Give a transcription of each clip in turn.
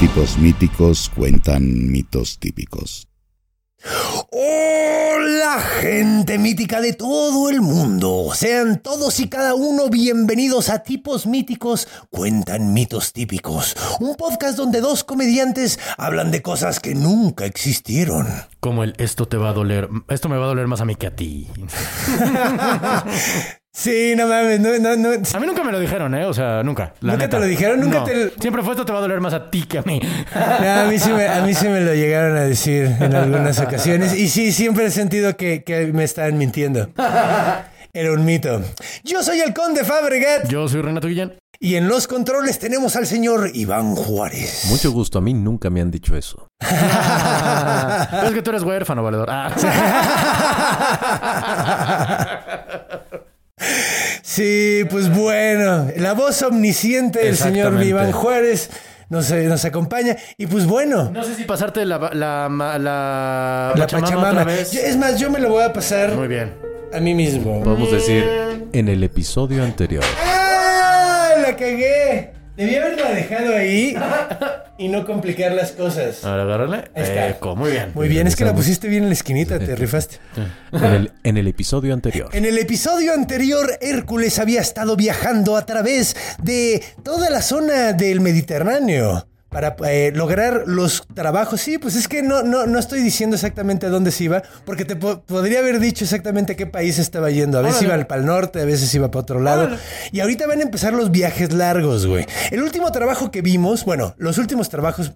Tipos míticos cuentan mitos típicos. Hola gente mítica de todo el mundo. Sean todos y cada uno bienvenidos a Tipos Míticos Cuentan Mitos Típicos. Un podcast donde dos comediantes hablan de cosas que nunca existieron. Como el esto te va a doler, esto me va a doler más a mí que a ti. Sí, no mames, no, no, no. A mí nunca me lo dijeron, ¿eh? O sea, nunca. la ¿Nunca neta. te lo dijeron? ¿Nunca No. te- Siempre fue esto te va a doler más a ti que a mí. No, a, mí sí me, a mí sí me lo llegaron a decir en algunas ocasiones. Y sí, siempre he sentido que, que me estaban mintiendo. Era un mito. Yo soy el conde Fabregat. Yo soy Renato Guillén. Y en los controles tenemos al señor Iván Juárez. Mucho gusto, a mí nunca me han dicho eso. Es que tú eres huérfano, valedor. Ah. Sí, pues bueno, la voz omnisciente del señor. Iván Juárez nos, eh, nos acompaña. Y pues bueno, No sé si pasarte la, la, la, la, la Pachamama Pachamama. otra vez. Yo- es más, yo me lo voy a pasar Muy bien. a mí mismo. Podemos decir en el episodio anterior. ¡Ah! La cagué. Debí haberla dejado ahí y no complicar las cosas. Ahora agárrale. Ahí está. Eco, muy bien. Muy bien, es que la pusiste bien en la esquinita, te rifaste. En el, en el episodio anterior. En el episodio anterior, Hércules había estado viajando a través de toda la zona del Mediterráneo para eh, lograr los trabajos. Sí, pues es que no, no, no estoy diciendo exactamente a dónde se iba, porque te po- podría haber dicho exactamente a qué país estaba yendo. A veces Órale. iba para el norte, a veces iba para otro lado. Y ahorita van a empezar los viajes largos, güey. El último trabajo que vimos, bueno, los últimos trabajos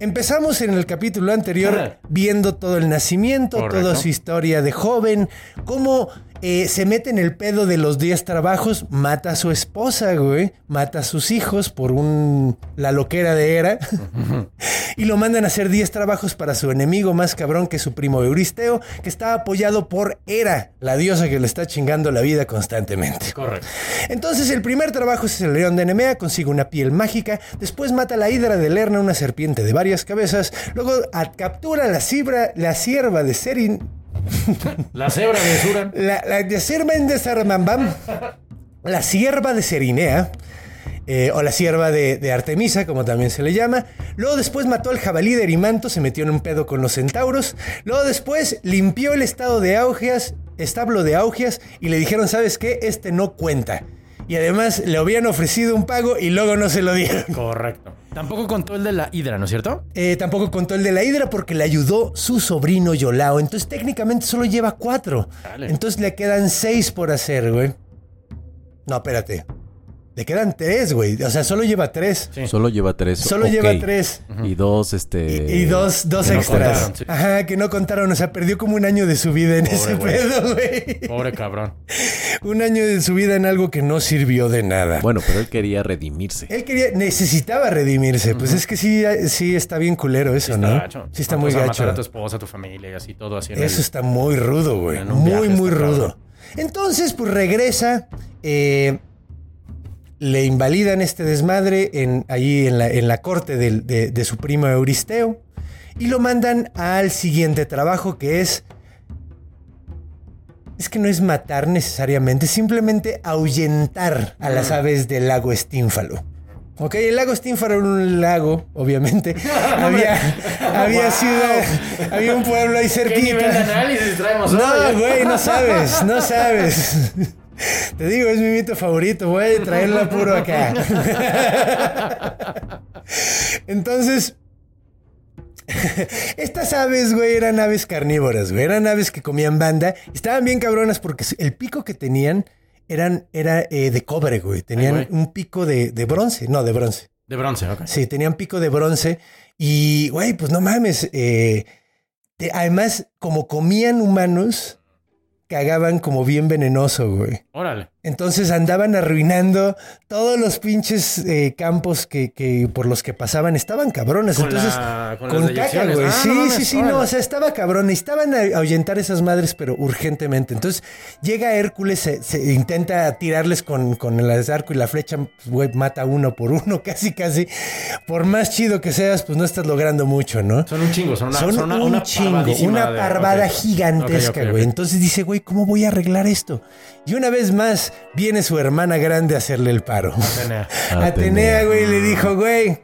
Empezamos en el capítulo anterior viendo todo el nacimiento, Correcto. toda su historia de joven, cómo eh, se mete en el pedo de los 10 trabajos, mata a su esposa, güey, mata a sus hijos por un la loquera de Hera y lo mandan a hacer 10 trabajos para su enemigo más cabrón que su primo Euristeo, que está apoyado por Hera, la diosa que le está chingando la vida constantemente. Correcto. Entonces el primer trabajo es el león de Nemea, consigue una piel mágica, después mata a la hidra de Lerna, una serpiente de varias cabezas, luego a- captura la, cibra, la sierva de Serin, La cebra de Suran. la, de Sarmambam, la sierva de Serinea, eh, o la sierva de, de Artemisa, como también se le llama. Luego después mató al jabalí de Erimanto, se metió en un pedo con los centauros. Luego después limpió el estado de Augias, establo de Augias, y le dijeron, ¿sabes qué? Este no cuenta. Y además le habían ofrecido un pago y luego no se lo dieron. Correcto. Tampoco contó el de la hidra, ¿no es cierto? Eh, tampoco contó el de la hidra porque le ayudó su sobrino Yolao. Entonces técnicamente solo lleva cuatro. Dale. Entonces le quedan seis por hacer, güey. No, espérate. Le quedan tres, güey. O sea, solo lleva tres. Sí. Solo lleva tres. Solo lleva tres. Y dos, este. Y, y dos, dos que no extras. contaron, sí. Ajá, que no contaron. O sea, perdió como un año de su vida en Pobre ese pedo, güey. Pobre cabrón. Un año de su vida en algo que no sirvió de nada. Bueno, pero él quería redimirse. Él quería, necesitaba redimirse. Pues es que sí, sí está bien culero eso, Sí ¿no? gacho. Sí está muy gacho. Matar a tu esposa, a tu familia y así todo así. en Eso el- está muy rudo, güey. Muy, muy rudo. cabrón. Entonces, pues regresa. eh, le invalidan este desmadre en, ahí en la, en la corte de, de su primo Euristeo. Y lo mandan al siguiente trabajo que es. Es que no es matar necesariamente, simplemente ahuyentar a las aves del lago Estínfalo. Ok, el lago Estínfalo era un lago, obviamente. había, había ciudad, había un pueblo ahí ¿Qué nivel de cerquita. análisis traemos No, güey, no sabes, no sabes. Te digo, es mi mito favorito. Voy a traerlo puro acá. Entonces, estas aves, güey, eran aves carnívoras, güey. Eran aves que comían banda. Estaban bien cabronas porque el pico que tenían eran, era eh, de cobre, güey. Tenían Ay, un pico de, de bronce. No, de bronce. De bronce, ok. Sí, tenían pico de bronce. Y, güey, pues no mames. eh, te- además, como comían humanos, cagaban como bien venenoso, güey. Órale. Entonces andaban arruinando todos los pinches eh, campos que, que por los que pasaban. Estaban cabrones. Con Entonces, la- con con, caca, güey. Ah, sí, no mames, sí, sí, no. O sea, estaba cabrón. Necesitaban a- ahuyentar esas madres, pero urgentemente. Entonces, llega Hércules, se, se intenta tirarles con, con el arco y la flecha, pues, güey, mata uno por uno, casi, casi. Por más chido que seas, pues no estás logrando mucho, ¿no? Son un chingo, son una, Son son una, un una chingo, una de- parvada gigantesca, güey. Entonces dice, güey, ¿cómo voy a arreglar esto? Y una vez más viene su hermana grande a hacerle el paro. Atenea. Atenea, güey, le dijo, güey,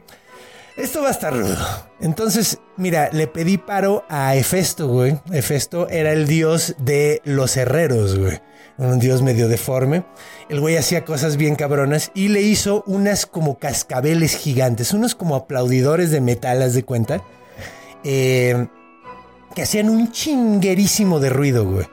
esto va a estar rudo. Entonces, mira, le pedí paro a Hefesto, güey. Hefesto era el dios de los herreros, güey. Un dios medio deforme. El güey hacía cosas bien cabronas y le hizo unas como cascabeles gigantes, unos como aplaudidores de metal, haz de cuenta, eh, que hacían un chinguerísimo de ruido, güey.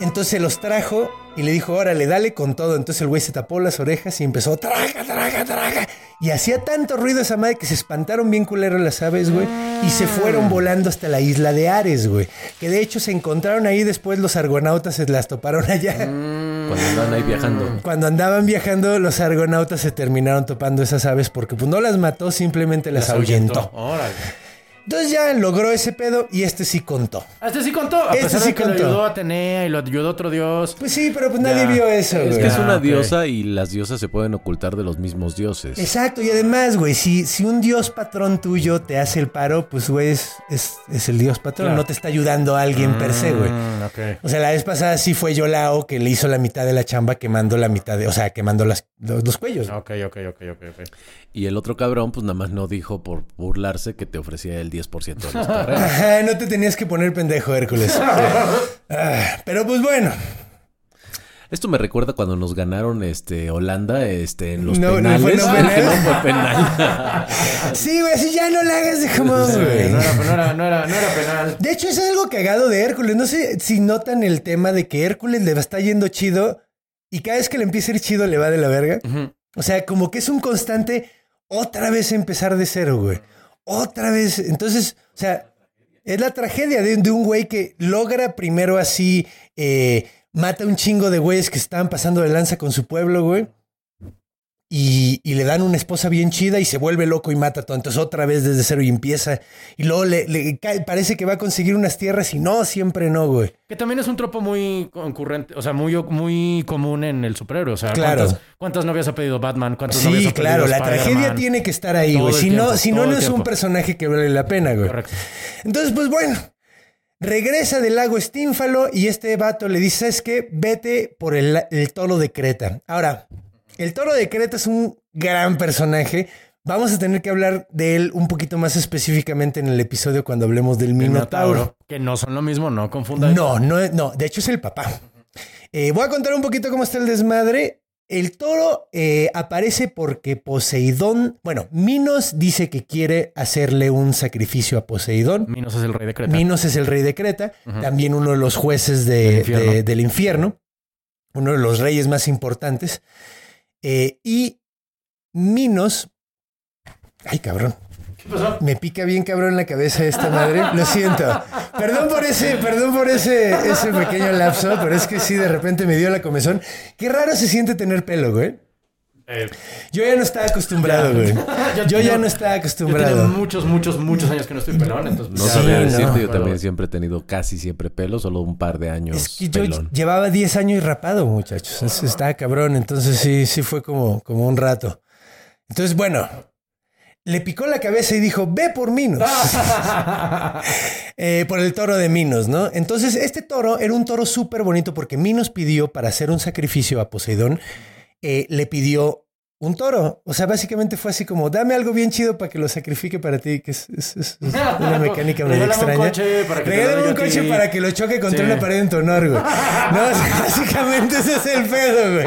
Entonces se los trajo y le dijo, órale, dale con todo. Entonces el güey se tapó las orejas y empezó, traga, traga, traga. Y hacía tanto ruido esa madre que se espantaron bien culero las aves, güey. Y se fueron volando hasta la isla de Ares, güey. Que de hecho se encontraron ahí después los argonautas, se las toparon allá. Cuando andan ahí viajando. Cuando andaban viajando, los argonautas se terminaron topando esas aves porque pues no las mató, simplemente las, ahuyentó. Órale. Entonces ya logró ese pedo y este sí contó. Este sí contó. A Este pesar sí de que contó. lo ayudó Atenea y lo ayudó otro dios. Pues sí, pero pues nadie Ya. vio eso, Es güey. que es Ah, una diosa y las diosas se pueden ocultar de los mismos dioses. Exacto, y además, güey, si, si un dios patrón tuyo te hace el paro, pues, güey, es, es, es el dios patrón, Claro. no te está ayudando a alguien per se, güey. Mm, ok. O sea, la vez pasada sí fue Yolao que le hizo la mitad de la chamba quemando la mitad de, o sea, quemando las, los, los cuellos. Ok, ok, ok, ok, ok. Y el otro cabrón, pues nada más no dijo por burlarse que te ofrecía el 10% de los terrenos. Ajá, no te tenías que poner pendejo, Hércules. Ah, pero pues bueno, Esto me recuerda cuando nos ganaron este Holanda este en los No, no penales. fue no penal. No fue penal. sí, güey, así ya no la hagas de jamón, Sí, güey. no, era, no, era, no, era, no era penal. De hecho, eso es algo cagado de Hércules. No sé si notan el tema de que Hércules le está yendo chido y cada vez que le empieza a ir chido le va de la verga. O sea, como que es un constante otra vez empezar de cero, güey. Otra vez. Entonces, o sea, es la tragedia de, de un güey que logra primero así, eh, mata un chingo de güeyes que estaban pasando de lanza con su pueblo, güey. Y, y le dan una esposa bien chida y se vuelve loco y mata todo. Entonces otra vez desde cero y empieza. Y luego le, le cae- parece que va a conseguir unas tierras y no, siempre no, güey. Que también es un tropo muy concurrente, o sea, muy, muy común en el superhéroe. O sea, Claro. ¿cuántas, cuántas novias ha pedido Batman? ¿Cuántas novias Sí, ha pedido claro, la tragedia tiene que estar ahí, Todo güey. Si no, si no, es un personaje que vale la pena, güey. Correcto. Entonces, pues bueno, regresa del lago Estínfalo y este vato le dice, es que vete por el, el toro de Creta. Ahora, el toro de Creta es un gran personaje. Vamos a tener que hablar de él un poquito más específicamente en el episodio cuando hablemos del Minotauro. Minotauro. Que no son lo mismo, no confundan. No, no, no, de hecho es el papá. Eh, voy a contar un poquito cómo está el desmadre. El toro eh, aparece porque Poseidón, bueno, Minos dice que quiere hacerle un sacrificio a Poseidón. Minos es el rey de Creta. Minos es el rey de Creta, también uno de los jueces de- Del infierno. de- del infierno, uno de los reyes más importantes. Eh, y Minos, ay cabrón, ¿Qué pasó? me pica bien cabrón la cabeza esta madre. Lo siento. Perdón por ese, perdón por ese, ese pequeño lapso, pero es que sí, de repente me dio la comezón. Qué raro se siente tener pelo, güey. Eh, Yo ya no estaba acostumbrado, güey. Yo ya no estaba Yo tengo acostumbrado. muchos, muchos, muchos años que no estoy pelón, entonces... No sabría no. decirte, yo Pero- también siempre he tenido casi siempre pelo, solo un par de años Es que yo pelón. llevaba 10 años y rapado, muchachos. Es- Estaba cabrón. Entonces sí, sí fue como, como un rato. Entonces, bueno, le picó la cabeza y dijo, ve por Minos. Eh, por el toro de Minos, ¿no? Entonces, este toro era un toro súper bonito porque Minos pidió para hacer un sacrificio a Poseidón, eh, le pidió un toro. O sea, básicamente fue así como, dame algo bien chido para que lo sacrifique para ti, que es, es- es- es una mecánica medio un extraña. coche para que te lo Regálame un coche para que lo choque contra Sí. una pared en tu honor, güey. No, o sea, básicamente ese es el pedo, güey.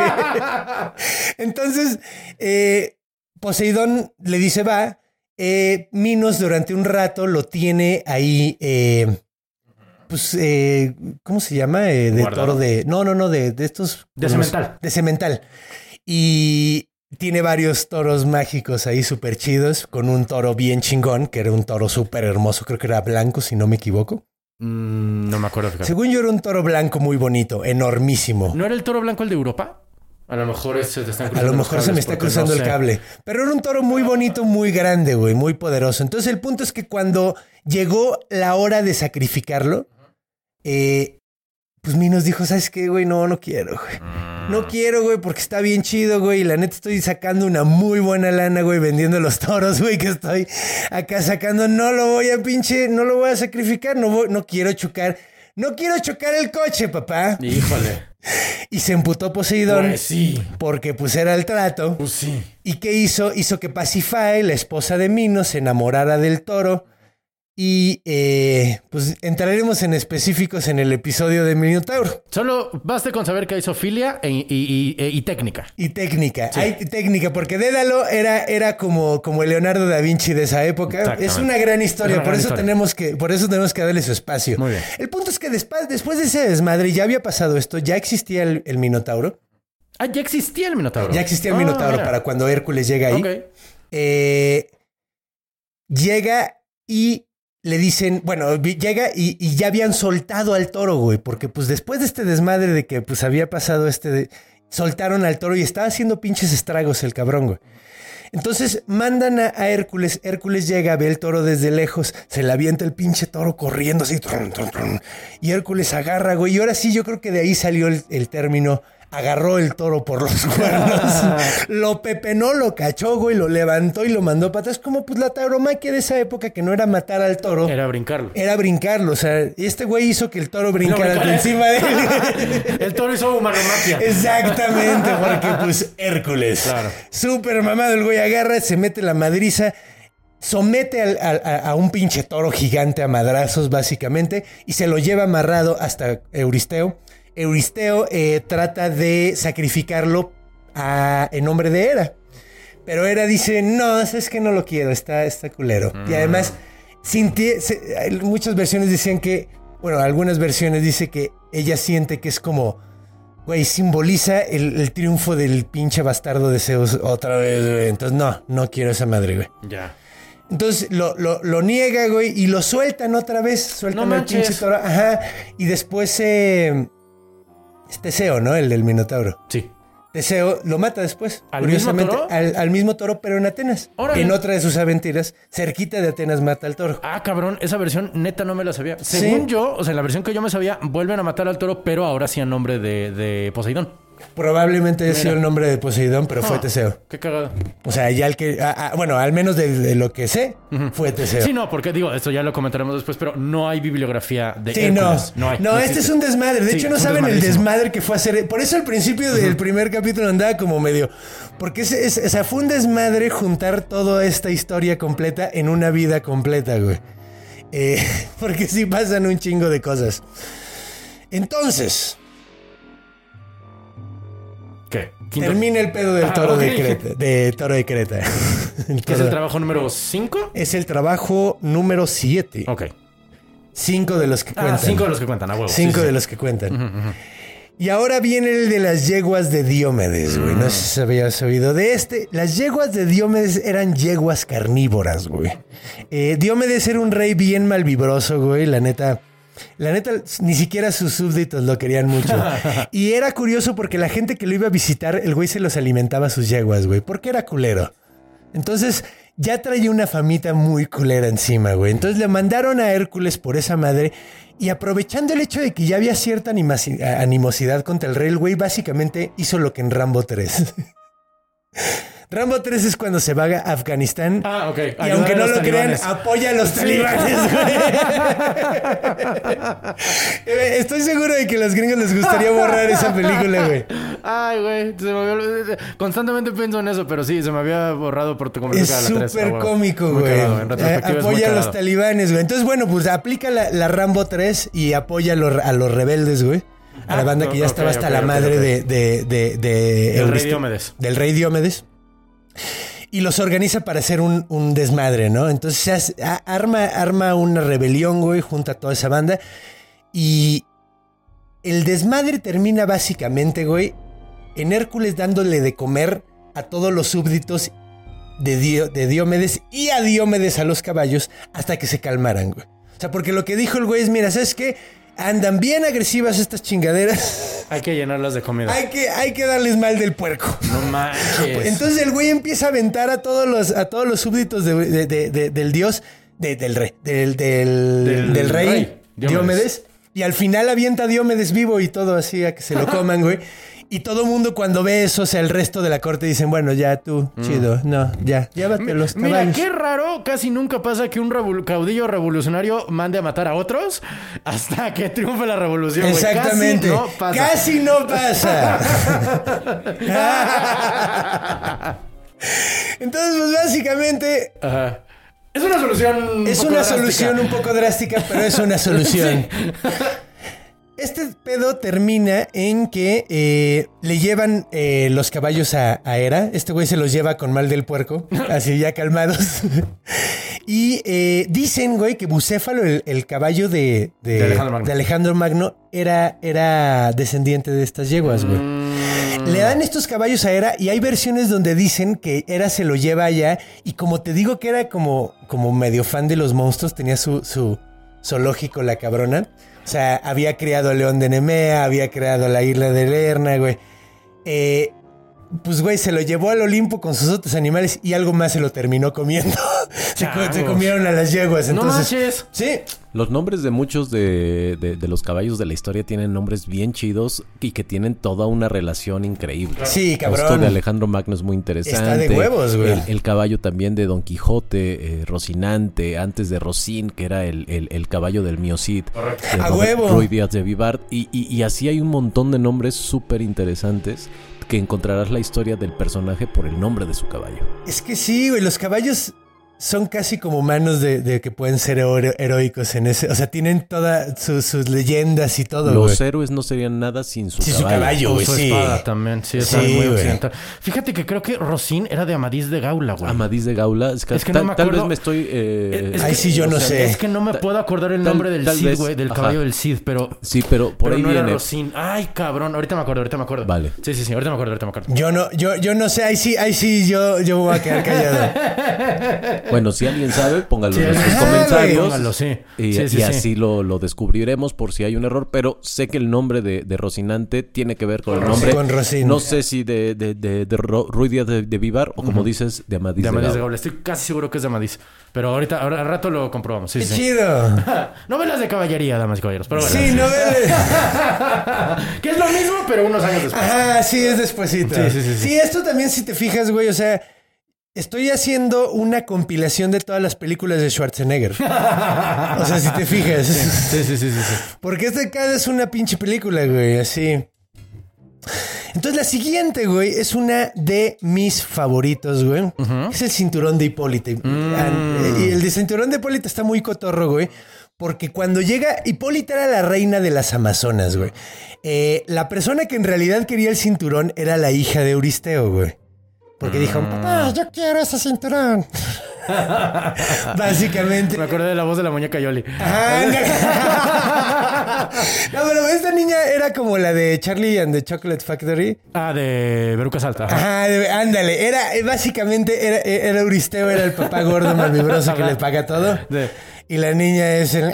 Entonces, eh, Poseidón le dice, va. Eh, Minos durante un rato lo tiene ahí, eh, pues, eh, ¿cómo se llama? Eh, de Guardado. toro de... No, no, no, de, de estos... De cemental. De cemental. Y tiene varios toros mágicos ahí súper chidos, con un toro bien chingón, que era un toro súper hermoso, creo que era blanco, si no me equivoco. Mm, no me acuerdo, fíjate. Según yo era un toro blanco muy bonito, enormísimo. ¿No era el toro blanco el de Europa? A lo mejor se te están A cruzando lo los mejor se me está cruzando no el sé. cable. Pero era un toro muy bonito, muy grande, güey, muy poderoso. Entonces el punto es que cuando llegó la hora de sacrificarlo, eh, pues Minos dijo, ¿sabes qué, güey? No, no quiero, güey. Mm. No quiero, güey, porque está bien chido, güey. Y la neta estoy sacando una muy buena lana, güey, vendiendo los toros, güey, que estoy acá sacando. No lo voy a pinche, no lo voy a sacrificar, no, voy- no quiero chocar. No quiero chocar el coche, papá. Híjole. Y se emputó Poseidón Pues sí. porque pues era el trato. Pues sí. ¿Y qué hizo? Hizo que Pacifae, la esposa de Minos, se enamorara del toro. Y eh, pues entraremos en específicos en el episodio de Minotauro. Solo baste con saber que hay sofilia e- y, y- y- y técnica. Y técnica, hay técnica, porque Dédalo era, era como, como Leonardo da Vinci de esa época. Es una gran historia, Es una por gran eso historia. tenemos que, por eso tenemos que darle su espacio. Muy bien. El punto es que después, después de ese desmadre, ya había pasado esto, ya existía el, el Minotauro. Ah, ya existía el Minotauro. Ya existía el Ah, Minotauro mira. para cuando Hércules llega ahí. Ok. Eh, llega y le dicen, bueno, llega y, ya habían soltado al toro, güey, porque pues después de este desmadre de que pues había pasado este, soltaron al toro y estaba haciendo pinches estragos el cabrón, güey. Entonces mandan a, Hércules, Hércules llega, ve el toro desde lejos, se le avienta el pinche toro corriendo así, y Hércules agarra, güey, y ahora sí yo creo que de ahí salió el término, agarró el toro por los cuernos, lo pepenó, lo cachó, güey, lo levantó y lo mandó para atrás, como pues la tauromaquia de esa época que no era matar al toro, Era brincarlo. era brincarlo, o sea, y este güey hizo que el toro brincara brincara. encima de él. El toro hizo humanomaquia. Exactamente, porque pues Hércules. Claro. Súper mamado el güey agarra, se mete la madriza, somete al- al- a, a un pinche toro gigante a madrazos básicamente y se lo lleva amarrado hasta Euristeo. Euristeo eh, trata de sacrificarlo a- en nombre de Hera. Pero Hera dice, no, es que no lo quiero, está, está culero. Y además, sinti- se- hay muchas versiones decían que, bueno, algunas versiones dice que ella siente que es como, güey, simboliza el, el triunfo del pinche bastardo de Zeus otra vez, güey. Entonces, no, no quiero esa madre, güey. Ya. Entonces lo, lo- lo niega, güey, y lo sueltan otra vez. Sueltan No al pinche toro. Ajá. Y después, eh, es Teseo, ¿no? El del Minotauro. Sí. Teseo lo mata después. ¿Al mismo curiosamente, toro? Al, al mismo toro, pero en Atenas. Órale. En otra de sus aventuras, cerquita de Atenas mata al toro. Ah, cabrón, esa versión neta no me la sabía. Según yo, o sea, en la versión que yo me sabía, vuelven a matar al toro, pero ahora sí a nombre de, de Poseidón. Probablemente haya sido el nombre de Poseidón, pero fue Ah, Teseo. Qué cagado. O sea, ya el que. bueno, al menos de, de lo que sé, fue Teseo. Sí, no, porque digo, esto ya lo comentaremos después, pero no hay bibliografía de Sí, no. Hércules. No, hay. este es un desmadre. De Sí, hecho, no saben el desmadre que fue hacer. Por eso al principio del primer capítulo andaba como medio. Porque es, es- o sea, fue un desmadre juntar toda esta historia completa en una vida completa, güey. Eh, porque sí pasan un chingo de cosas. Entonces, termina el pedo del Ah, toro de. Creta. De toro de Creta. El ¿Qué es el trabajo número 5? es el trabajo número 7. Ok. Cinco de los que Ah, cuentan. cinco de los que cuentan, a huevo. Cinco sí, de sí. los que cuentan. Y ahora viene el de las yeguas de Diomedes, güey. No sé si habías oído de este. Las yeguas de Diomedes eran yeguas carnívoras, güey. Eh, Diomedes era un rey bien malvibroso, güey. La neta. La neta, ni siquiera sus súbditos lo querían mucho. Y era curioso porque la gente que lo iba a visitar, el güey se los alimentaba a sus yeguas, güey. Porque era culero. Entonces ya traía una famita muy culera encima, güey. Entonces le mandaron a Hércules por esa madre y aprovechando el hecho de que ya había cierta animosidad contra el rey, el güey básicamente hizo lo que en Rambo 3. Rambo 3 es cuando se va a Afganistán. Ah, ok. Y aunque no lo crean, apoya a los talibanes, güey. Eh, Estoy seguro de que a los gringos les gustaría borrar esa película, güey. Ay, güey. se me había- Constantemente pienso en eso, pero sí, se me había borrado por tu Es tres, súper ah, güey. cómico, güey. Eh, es apoya a los talibanes, güey. Entonces, bueno, pues aplica la, la Rambo 3 y apoya a los, a los rebeldes, güey. A la Ah, banda que ya estaba hasta la madre de, de, de, de Del rey Diomedes. Del rey Diomedes. Y los organiza para hacer un, desmadre, ¿no? Entonces arma, arma una rebelión, güey, junto a toda esa banda. Y el desmadre termina básicamente, güey, en Hércules dándole de comer a todos los súbditos de, Dio- de Diomedes y a Diomedes a los caballos hasta que se calmaran, güey. O sea, porque lo que dijo el güey es, mira, ¿sabes qué? Andan bien agresivas estas chingaderas. Hay que llenarlas de comida. hay, que, hay que darles mal del puerco. no manches. Entonces el güey empieza a aventar a todos los, a todos los súbditos de- de- de- de- del dios, de- del rey, del, del, Del del rey, rey, Diomedes. Diomedes. Y al final avienta a Diomedes vivo y todo así a que se lo coman, güey. Y todo mundo cuando ve eso, o sea, el resto de la corte dicen, bueno, ya tú, chido, no, ya, llévate los Mira, caballos. qué raro, casi nunca pasa que un revol- caudillo revolucionario mande a matar a otros hasta que triunfe la revolución. Exactamente. Casi no pasa. Casi no pasa. Entonces, pues básicamente Ajá. Es una solución. un Es poco una drástica. solución un poco drástica, pero es una solución. Este pedo termina en que eh, le llevan eh, los caballos a, a Hera. Este güey se los lleva con mal del puerco, así ya calmados. y eh, dicen, güey, que Bucéfalo, el, el caballo de, de- De Alejandro Magno. de Alejandro Magno, era, era descendiente de estas yeguas, güey. Le dan estos caballos a Hera y hay versiones donde dicen que Hera se lo lleva allá y como te digo que era como, como medio fan de los monstruos, tenía su, su zoológico la cabrona. O sea, había creado a León de Nemea, había creado la isla de Lerna, güey. Eh, pues, güey, se lo llevó al Olimpo con sus otros animales y algo más se lo terminó comiendo. se, comieron a las yeguas. No Entonces, manches. sí, Los nombres de muchos de, de- de los caballos de la historia tienen nombres bien chidos y que tienen toda una relación increíble. sí, Esto de cabrón. Alejandro Magno es muy interesante. Está de huevos, güey. El, el caballo también de Don Quijote, eh, Rocinante, antes de Rocín, que era el, el- el caballo del Mio Cid. de ¡A huevo! Ruy Díaz de Vivar. Y, y- y así hay un montón de nombres súper interesantes que encontrarás la historia del personaje por el nombre de su caballo. Es que sí, güey, los caballos son casi como manos de, de que pueden ser hero- heroicos en ese. O sea, tienen todas sus, sus leyendas y todo, Los güey. héroes no serían nada sin su su caballo. caballo, O güey, su sí. espada también. Sí, es Sí, muy güey. occidental. Fíjate que creo que Rosín era de Amadís de Gaula, güey. Amadís de Gaula. Es que, Es que tal, no me tal vez acuerdo. me estoy... eh, Es Ay, que- sí, yo no o sea, sé. Es que no me Tal- puedo acordar el tal- nombre del Cid, güey, del ajá. caballo del Cid, pero. Sí, pero por pero ahí no era viene. Rosín. Ay, cabrón. Ahorita me acuerdo, ahorita me acuerdo. Vale. Sí, sí, sí. Ahorita me acuerdo, ahorita me acuerdo. Yo no, yo, yo no sé, ahí sí, ahí sí, yo, yo voy a quedar callado. Bueno, si alguien sabe, póngalo Sí, en los comentarios. Póngalo, sí. Y, Sí, sí, y sí. así lo, lo descubriremos por si hay un error. Pero sé que el nombre de, de Rocinante tiene que ver con el nombre. Con Rocín. No sé si de, de, de, de Díaz de, de Vivar o como dices, de Amadís De de, Amadís de Gaula. Estoy casi seguro que es de Amadís. Pero ahorita, ahora al rato lo comprobamos. Sí, Qué sí. sí. chido. Novelas de caballería, damas y caballeros. Pero bueno. Sí, no ves. que es lo mismo, pero unos años después. Ajá, sí, es despuesito. Sí, sí, sí, sí. Sí, esto también, si te fijas, güey, o sea, estoy haciendo una compilación de todas las películas de Schwarzenegger. o sea, si te fijas. Sí, sí, sí, sí. sí. Porque esta cada es una pinche película, güey, así. Entonces la siguiente, güey, es una de mis favoritos, güey. Es el cinturón de Hipólita. Ah, Y el de cinturón de Hipólita está muy cotorro, güey. Porque cuando llega, Hipólita era la reina de las Amazonas, güey. Eh, la persona que en realidad quería el cinturón era la hija de Euristeo, güey. Porque dijo, papá, yo quiero ese cinturón. Básicamente. Me acordé de la voz de la muñeca Yoli. No. no, pero esta niña era como la de Charlie and the Chocolate Factory. Ah, de Veruca Salta. Ajá. De- ándale. Era, eh, básicamente, era, era Euristeo, era el papá gordo malvibroso que le paga todo. Y la niña es el...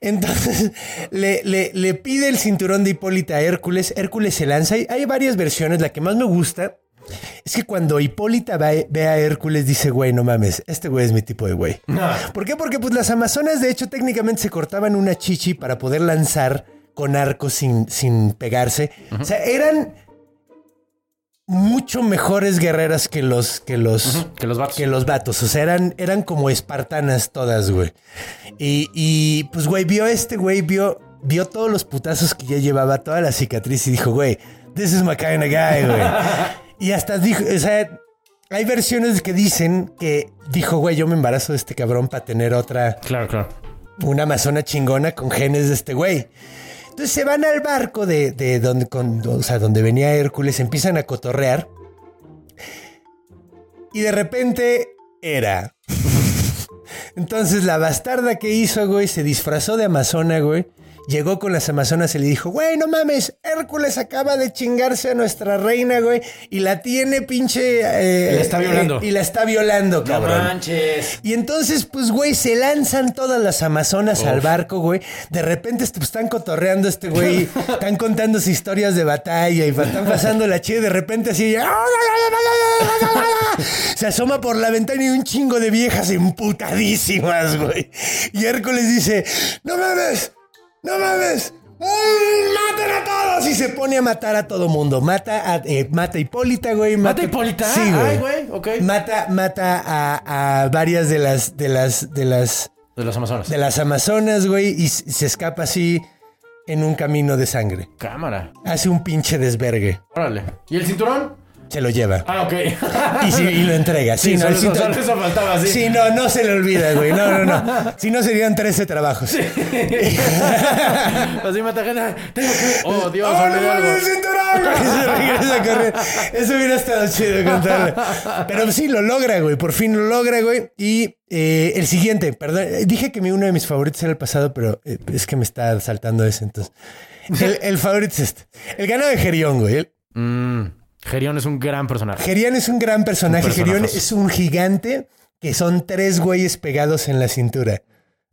Entonces le, le- le pide el cinturón de Hipólita a Hércules. Hércules se lanza. Hay, hay varias versiones. La que más me gusta es que cuando Hipólita ve, ve a Hércules dice, güey, no mames, este güey es mi tipo de güey. ¿Por qué? Porque pues las amazonas de hecho técnicamente se cortaban una chichi para poder lanzar con arcos sin, sin pegarse. O sea, eran... mucho mejores guerreras que los que los Que los vatos. que los vatos. O sea, eran, eran como espartanas todas, güey. Y, y, pues, güey, vio este güey, vio, vio todos los putazos que ya llevaba, toda la cicatriz y dijo, güey, this is my kind of guy, güey. y hasta dijo, o sea, hay versiones que dicen que dijo, güey, yo me embarazo de este cabrón para tener otra, Claro, claro. una amazona chingona con genes de este güey. Entonces se van al barco de, de donde, con- o sea, donde venía Hércules, empiezan a cotorrear. Y de repente era. Entonces la bastarda que hizo, güey, se disfrazó de amazona, güey. Llegó con las amazonas y le dijo, güey, no mames, Hércules acaba de chingarse a nuestra reina, güey, y la tiene pinche... eh, La está violando. eh, y la está violando, cabrón. manches. Y entonces, pues, güey, se lanzan todas las amazonas al barco, güey. De repente est- están cotorreando este güey, están contándose historias de batalla y están pasando la chida y de repente así... Se asoma por la ventana y un chingo de viejas emputadísimas, güey. Y Hércules dice, no mames, no mames. ¡Mm, ¡Maten a todos! Y se pone a matar a todo mundo. Mata a, eh, mata a Hipólita, güey. ¿Mata a Hipólita? Sí, güey. Ay, güey, ok. Mata, mata a, a varias de las, de las, de las, De los Amazonas. de las Amazonas, güey, y se escapa así en un camino de sangre. Cámara. Hace un pinche desvergue. Órale. ¿Y el cinturón? Se lo lleva. Ah, ok. Y, sí, y lo entrega. Sí, Sí, no, solo, el eso, cinturón- solo eso faltaba, sí. Sí, no, no se le olvida, güey. No, no, no. Si no, serían 13 trabajos. Así mata gente. Tengo que... Oh, Dios, ¡Oh, olvidé no, algo. el cinturón! güey! Se regresa a correr. Eso hubiera estado chido contarle. Pero sí, lo logra, güey. Por fin lo logra, güey. Y eh, el siguiente, perdón. eh, Dije que mi uno de mis favoritos era el pasado, pero eh, es que me está saltando ese entonces. El, el favorito es este. El ganado de Gerión, güey. El- Mm, Gerión es un gran personaje. Gerión es un gran personaje. Un. Gerión es un gigante que son tres güeyes pegados en la cintura.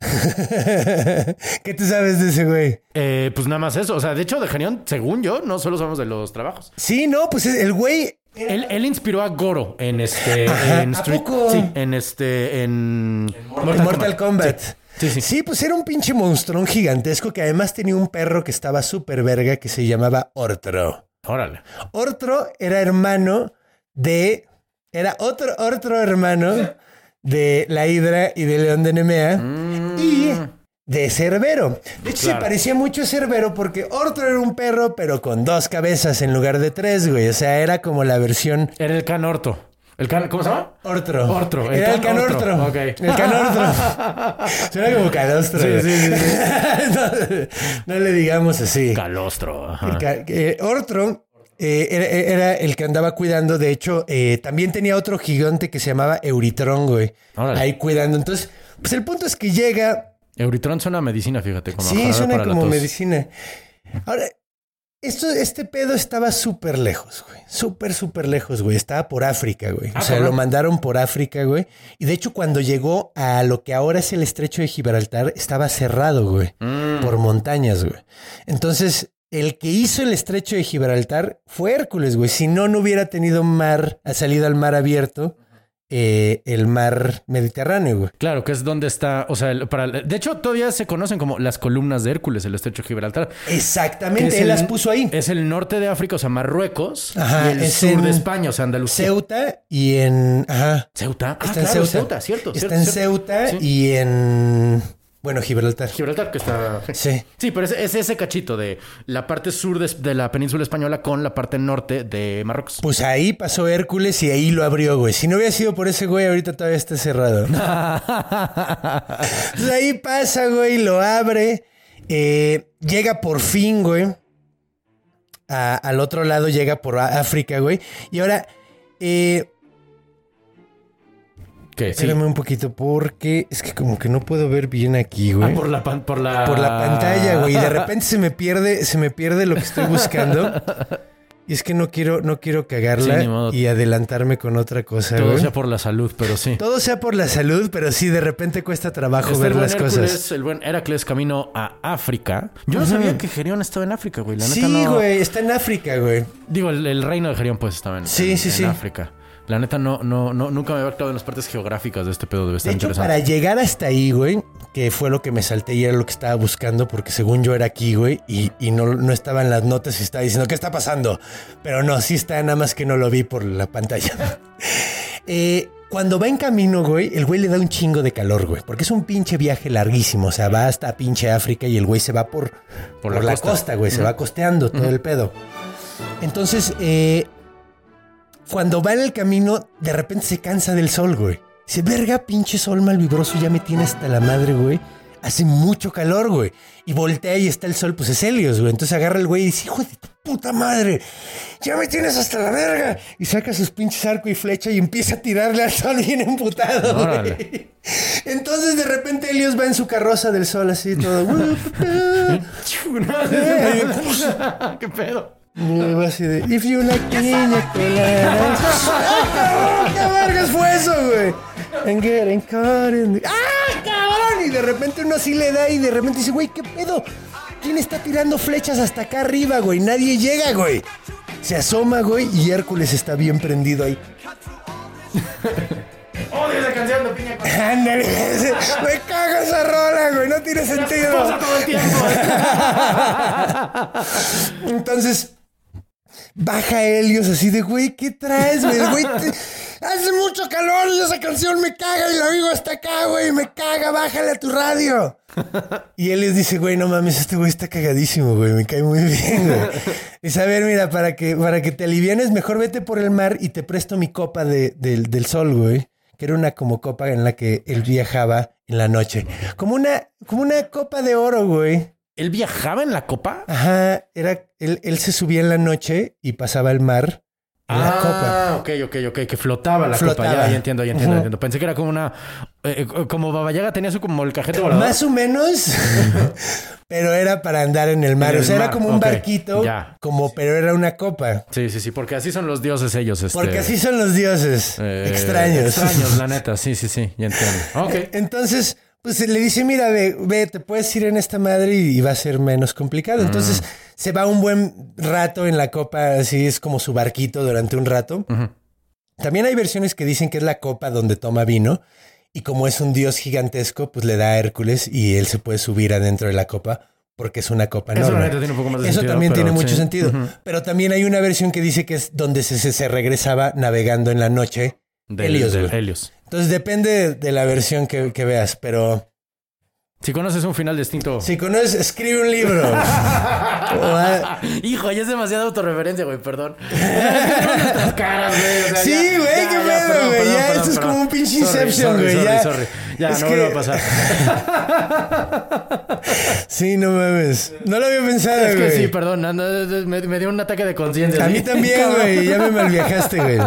¿Qué tú sabes de ese güey? Eh, pues nada más eso. O sea, de hecho, de Gerión, según yo, no solo somos de los trabajos. Sí, no, pues el güey Él, él inspiró a Goro en este. Ajá, en ¿a Street. poco? Sí, en este. En. Mortal, Mortal Kombat. Sí, sí. Sí, pues era un pinche monstruón gigantesco que además tenía un perro que estaba súper verga que se llamaba Ortro. Órale. Ortro era hermano de. Era otro, otro hermano de la Hidra y de León de Nemea y de Cerbero. De hecho, se parecía mucho a Cerbero porque Ortro era un perro, pero con dos cabezas en lugar de tres, güey. O sea, era como la versión Era el Can Orto. ¿El can, ¿Cómo se llama? Ortro. Ortro, el Era el can canortro. Ortro. El canortro. Suena como calostro. Sí, sí, sí, no, no le digamos así. Calostro. ajá. Ca- eh, Ortro eh, era, era el que andaba cuidando. De hecho, eh, también tenía otro gigante que se llamaba Euritron, güey. Órale. Ahí cuidando. Entonces, pues el punto es que llega. Euritron suena a medicina, fíjate. Como sí, suena como medicina. Ahora, esto, este pedo estaba súper lejos, güey. Súper, súper lejos, güey. Estaba por África, güey. Ah, o sea, lo mandaron por África, güey. Y de hecho, cuando llegó a lo que ahora es el estrecho de Gibraltar, estaba cerrado, güey. Mm. Por montañas, güey. Entonces, el que hizo el estrecho de Gibraltar fue Hércules, güey. Si no, no hubiera tenido mar, ha salido al mar abierto, eh, el mar Mediterráneo, güey. Claro, que es donde está, o sea, el- para, de hecho todavía se conocen como las columnas de Hércules, el estrecho de Gibraltar. Exactamente, él el- las puso ahí. Es el norte de África, o sea, Marruecos, Ajá, y el sur de España, o sea, Andalucía. Ceuta y en. Ajá. Ceuta. Ah, Está en Ceuta. Ceuta, cierto. Está cierto, en cierto. Ceuta Sí. y en. Bueno, Gibraltar. Gibraltar, que está. Sí. Sí, pero es, es ese cachito de la parte sur de, de la península española con la parte norte de Marruecos. Pues ahí pasó Hércules y ahí lo abrió, güey. Si no hubiera sido por ese güey, ahorita todavía está cerrado. Entonces ahí pasa, güey, lo abre. eh, llega por fin, güey. a- al otro lado llega por África, güey. Y ahora, eh, ¿Qué? Sí. un poquito porque es que como que no puedo ver bien aquí, güey. Ah, por la, pan- por la... por la pantalla, güey. Y de repente se me pierde, se me pierde lo que estoy buscando. Y es que no quiero, no quiero cagarla y adelantarme con otra cosa, Todo güey. sea por la salud, pero sí. Todo sea por la salud, pero sí, de repente cuesta trabajo Está ver las Hércules, cosas. el buen Heracles camino a África. Yo no sabía que Gerión estaba en África, güey. La neta Sí, no- güey, está en África, güey. Digo, el, el reino de Gerión, pues, estaba en, Sí, en- sí, en sí. África. La neta, no, no, no, nunca me había actuado en las partes geográficas de este pedo. Debe De estar hecho, interesante. para llegar hasta ahí, güey, que fue lo que me salté y era lo que estaba buscando, porque según yo era aquí, güey, y, y no, no estaba en las notas y estaba diciendo, ¿qué está pasando? Pero no, sí está, nada más que no lo vi por la pantalla. Eh, cuando va en camino, güey, el güey le da un chingo de calor, güey, porque es un pinche viaje larguísimo, o sea, va hasta pinche África y el güey se va por, por, la la, costa. costa, güey, se va costeando todo el pedo. Entonces, eh, cuando va en el camino, de repente se cansa del sol, güey. Dice, verga, pinche sol malvibroso, ya me tiene hasta la madre, güey. Hace mucho calor, güey. Y voltea y está el sol, pues es Helios, güey. Entonces agarra el güey y dice, hijo de tu puta madre, ya me tienes hasta la verga. Y saca sus pinches arco y flecha y empieza a tirarle al sol bien emputado, güey. Entonces de repente Helios va en su carroza del sol así todo. ¿Qué pedo? Y va así de, If you like piña colada. ¡Ah, cabrón! ¿Qué vergas fue eso, güey? And getting caught in the- ¡Ah, cabrón! Y de repente uno así le da y de repente dice, güey, ¿qué pedo? ¿Quién está tirando flechas hasta acá arriba, güey? Nadie llega, güey. Se asoma, güey, y Hércules está bien prendido ahí. Odio esa canción de piña colada. Ándale, me caga esa rola, güey, no tiene sentido. todo el tiempo. Entonces, baja Helios así de, güey, ¿qué traes, güey? Güey hace mucho calor y esa canción me caga y la vivo hasta acá, güey, me caga, bájale a tu radio. Y Helios dice, güey, no mames, este güey está cagadísimo, güey, me cae muy bien, güey. Dice, a ver, mira, para que, para que te alivienes, mejor vete por el mar y te presto mi copa de- del sol, güey. Que era una como copa en la que él viajaba en la noche. Como una, como una copa de oro, güey. ¿Él viajaba en la copa? Ajá, era, él, él se subía en la noche y pasaba el mar la copa. Ah, ok, ok, ok, que flotaba la Flotaba. copa. Ya, ya entiendo, ya entiendo, Ujú. entiendo. Pensé que era como una. eh, eh, como Baba Yaga tenía su como el cajete volador. Más o menos, pero era para andar en el mar. En o sea, era como un barquito, ya. como, pero era una copa. Sí, sí, sí, porque así son los dioses ellos. Este, Porque así son los dioses eh, extraños. Extraños, la neta. Sí, sí, sí, ya entiendo. Ok. Entonces, pues le dice, mira, ve, ve, te puedes ir en esta madre y, va a ser menos complicado. Entonces se va un buen rato en la copa, así es como su barquito durante un rato. También hay versiones que dicen que es la copa donde toma vino y como es un dios gigantesco, pues le da a Hércules y él se puede subir adentro de la copa porque es una copa Eso enorme. neta tiene un poco más de Eso sentido, también tiene mucho sí. sentido. Pero también hay una versión que dice que es donde se, se, se regresaba navegando en la noche. Del, Helios, del. Helios. Entonces depende de la versión que, que veas, pero Si conoces un final distinto. si conoces, escribe un libro. Hijo, ya es demasiada autorreferencia, güey, perdón. Nuestras caras, güey. o sea, Sí, güey, qué pedo, güey, perdón, ya, perdón, esto es como un pinche Inception, güey, sorry, ya. sorry. Ya, Es no que- vuelve a pasar. Sí, no mames. No lo había pensado, Es que güey. sí, perdón, me, me dio un ataque de conciencia. A ¿sí? mí también, güey. Ya me malviajaste, güey.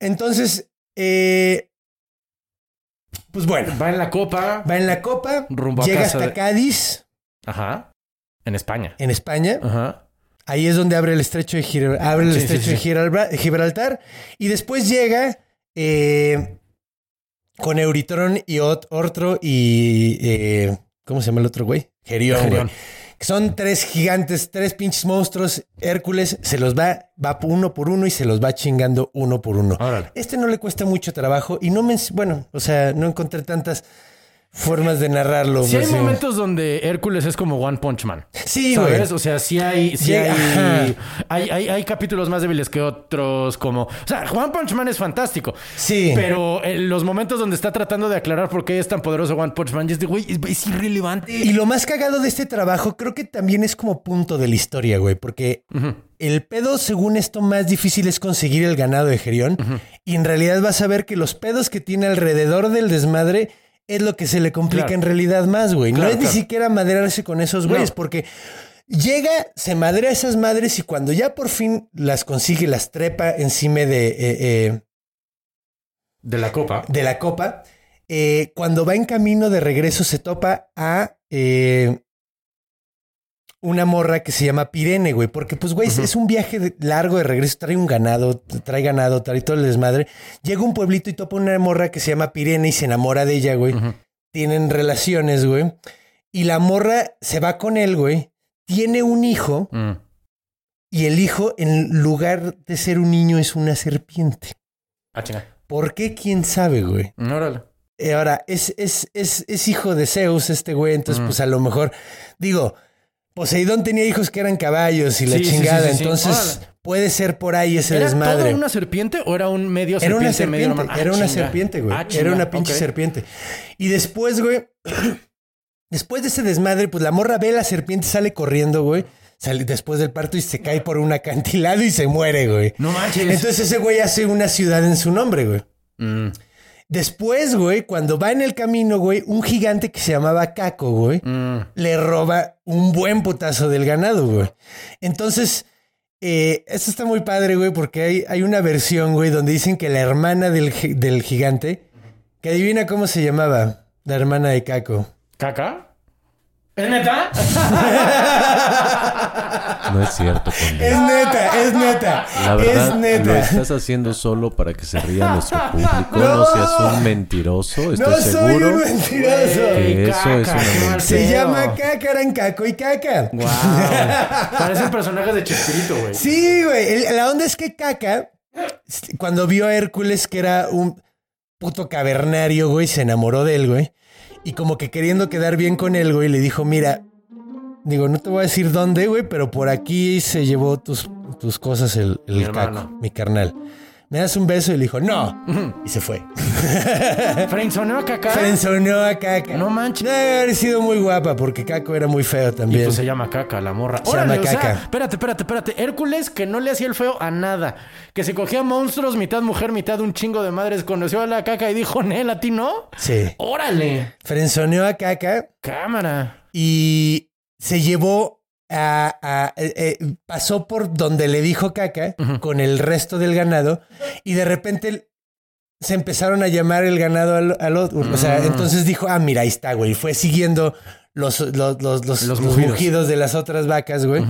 Entonces, eh, pues bueno, Va en la copa. va en la copa, Rumbo a llega casa hasta de- Cádiz, Ajá. En España. en España. Ajá. Ahí es donde abre el estrecho de, abre el Sí, estrecho sí. de Gibraltar. Y después llega eh, con Euritron y Ot- Ortro y... eh, ¿Cómo se llama el otro güey? Gerión, Gerión. güey. Son tres gigantes, tres pinches monstruos. Hércules se los va, va uno por uno y se los va chingando uno por uno. Órale. Este no le cuesta mucho trabajo y no me... Bueno, o sea, no encontré tantas formas de narrarlo. Sí hay pues, momentos donde Hércules es como One Punch Man. Sí, güey. ¿Sabes? O sea, sí hay, sí hay, hay, hay, hay capítulos más débiles que otros, como... O sea, One Punch Man es fantástico. Sí. Pero en los momentos donde está tratando de aclarar por qué es tan poderoso One Punch Man, es de, güey, es, es irrelevante. Y lo más cagado de este trabajo creo que también es como punto de la historia, güey, porque el pedo, según esto, más difícil es conseguir el ganado de Gerión. Y en realidad vas a ver que los pedos que tiene alrededor del desmadre es lo que se le complica Claro. en realidad más, güey. Claro, no es claro. ni siquiera maderarse con esos güeyes, No. porque llega, se madrea a esas madres y cuando ya por fin las consigue, las trepa encima de, eh, eh, De la copa. de la copa, eh, cuando va en camino de regreso se topa a eh, una morra que se llama Pirene, güey, porque pues, güey, es- es un viaje de- largo de regreso, trae un ganado, trae ganado, trae todo el desmadre. Llega a un pueblito y topa una morra que se llama Pirene y se enamora de ella, güey. Tienen relaciones, güey. Y la morra se va con él, güey. Tiene un hijo Mm. y el hijo, en lugar de ser un niño, es una serpiente. Ah, chinga. ¿Por qué? ¿Quién sabe, güey? Órale. Eh, ahora, es, es, es, es hijo de Zeus este güey, entonces pues a lo mejor, digo, Poseidón tenía hijos que eran caballos y la Sí, chingada, sí, sí, sí. entonces puede ser por ahí ese ¿Era desmadre. toda una serpiente o era un medio Era una serpiente, medio serpiente, normal? Ah, era una chinga. serpiente, güey. Ah, era una pinche serpiente. Y después, güey, después de ese desmadre, pues la morra ve la serpiente, sale corriendo, güey. Sale después del parto y se cae por un acantilado y se muere, güey. No manches. Entonces ese güey hace una ciudad en su nombre, güey. Mm, Después, güey, cuando va en el camino, güey, un gigante que se llamaba Caco, güey, mm. le roba un buen putazo del ganado, güey. Entonces, eh, esto está muy padre, güey, porque hay, hay una versión, güey, donde dicen que la hermana del, del gigante, que adivina cómo se llamaba, la hermana de Caco. ¿Caca? ¿Es neta? No es cierto, Conde. Es neta, es neta. La verdad, es lo neta. estás haciendo solo para que se ría nuestro público. No, seas un mentiroso. Estoy No soy un mentiroso. que eso Caca, es una mentira. Se llama Caca, eran Caco y Caca. Wow. Parecen personajes de Chespirito, güey. Sí, güey. La onda es que Caca, cuando vio a Hércules, que era un puto cavernario, güey, se enamoró de él, güey. Y como que queriendo quedar bien con él, güey, le dijo, mira, digo, no te voy a decir dónde, güey, pero por aquí se llevó tus, tus cosas el, el Mi caco, mi carnal. ¿Me das un beso? Y le dijo, no. Y se fue. ¿Frenzoneó a Caca? Frenzoneó a Caca. No manches. Debe haber sido muy guapa porque Caco era muy feo Y también. pues se llama Caca, la morra. Se Órale, llama o sea, Caca. espérate, espérate, espérate. Hércules que no le hacía el feo a nada. Que se cogía monstruos, mitad mujer, mitad un chingo de madres. Conoció a la Caca y dijo, Nel, ¿a ti no? Sí. Órale. Frenzoneó a Caca Cámara. y se llevó a, a- eh, eh, pasó por donde le dijo caca con el resto del ganado y de repente se empezaron a llamar el ganado al, al otro. O sea, Mm. entonces dijo, ah, mira, ahí está, güey. Fue siguiendo los, los, los, los- los mugidos. mugidos. de las otras vacas, güey.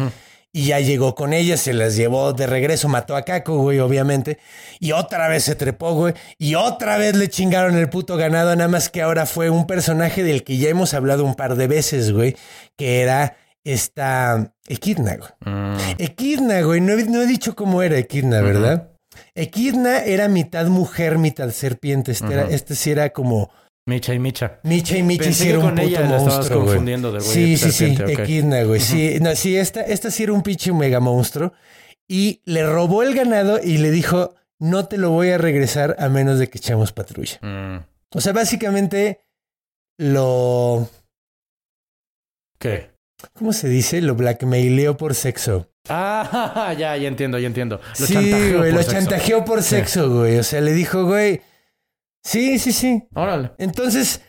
Y ya llegó con ellas, se las llevó de regreso, mató a Caco, güey, obviamente. Y otra vez se trepó, güey. Y otra vez le chingaron el puto ganado, nada más que ahora fue un personaje del que ya hemos hablado un par de veces, güey. Que era esta Equidna, güey. Mm. Equidna, güey. No he, no he dicho cómo era Equidna, ¿verdad? Equidna era mitad mujer, mitad serpiente. Este, era- este sí era como Micha y Micha. Micha y Micha Pensé sí era un puto ella monstruo, güey. confundiendo del güey Sí, de sí, sí. Equidna, güey. Sí, no, sí, esta, esta sí era un pinche mega monstruo. Y le robó el ganado y le dijo, no te lo voy a regresar a menos de que echemos patrulla. Mm. O sea, básicamente lo... ¿Qué? ¿Cómo se dice? Lo blackmaileó por sexo. Ah, ya, ya entiendo, ya entiendo. Lo sí, chantajeó güey, por lo sexo. chantajeó por Sí. sexo, güey. O sea, le dijo, güey, sí, sí, sí. Órale. Entonces,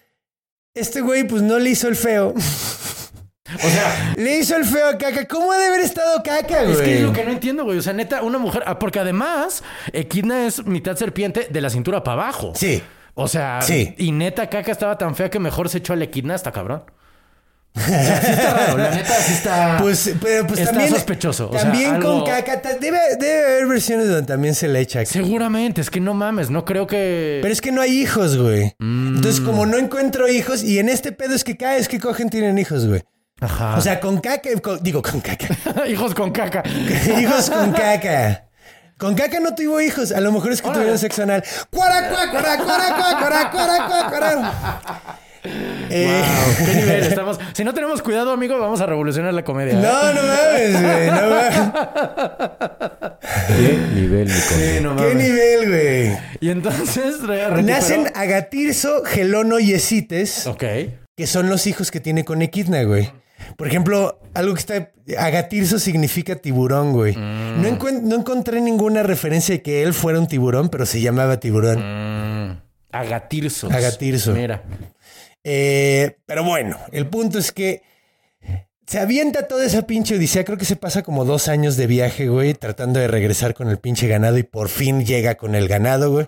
este güey, pues no le hizo el feo. O sea, le hizo el feo a Caca. ¿Cómo ha de haber estado Caca, güey? es que es lo que no entiendo, güey. O sea, neta, una mujer. ah, Porque además, Equidna es mitad serpiente de la cintura para abajo. Sí. O sea, Sí. y neta, Caca estaba tan fea que mejor se echó a la Equidna hasta cabrón. O sea, sí está raro. La neta, sí está. Pues, pero pues Está también. sospechoso, o sea, también algo- con caca. Debe, debe haber versiones donde también se le echa. Seguramente, es que no mames, no creo que. Pero es que no hay hijos, güey. Mm. Entonces, como no encuentro hijos, y en este pedo es que cada vez que cogen tienen hijos, güey. Ajá. O sea, con caca, con- digo, con caca. hijos con caca. hijos con caca. Con caca no tuvo hijos. A lo mejor es que Órale. tuvieron sexo anal. ¡Cuara, cuara, cuara, cuá, cuara, cuara, cuá, cuara! Eh, Wow, qué nivel estamos. Si no tenemos cuidado, amigo, vamos a revolucionar la comedia. ¿eh? No, no mames, güey. No mames. ¿Qué nivel, mi conde? Sí, no ¿Qué nivel, güey? Y entonces re- recuperó- Nacen Agatirso, Gelono y Esites, Ok. que son los hijos que tiene con Equidna, güey. Por ejemplo, algo que está. Agatirso significa tiburón, güey. Mm. No, encuent- no encontré ninguna referencia de que él fuera un tiburón, pero se llamaba tiburón. Mm, Agatirsos. Agatirso. Mira. Eh, pero bueno, el punto es que se avienta toda esa pinche odisea. Creo que se pasa como dos años de viaje, güey, tratando de regresar con el pinche ganado y por fin llega con el ganado, güey.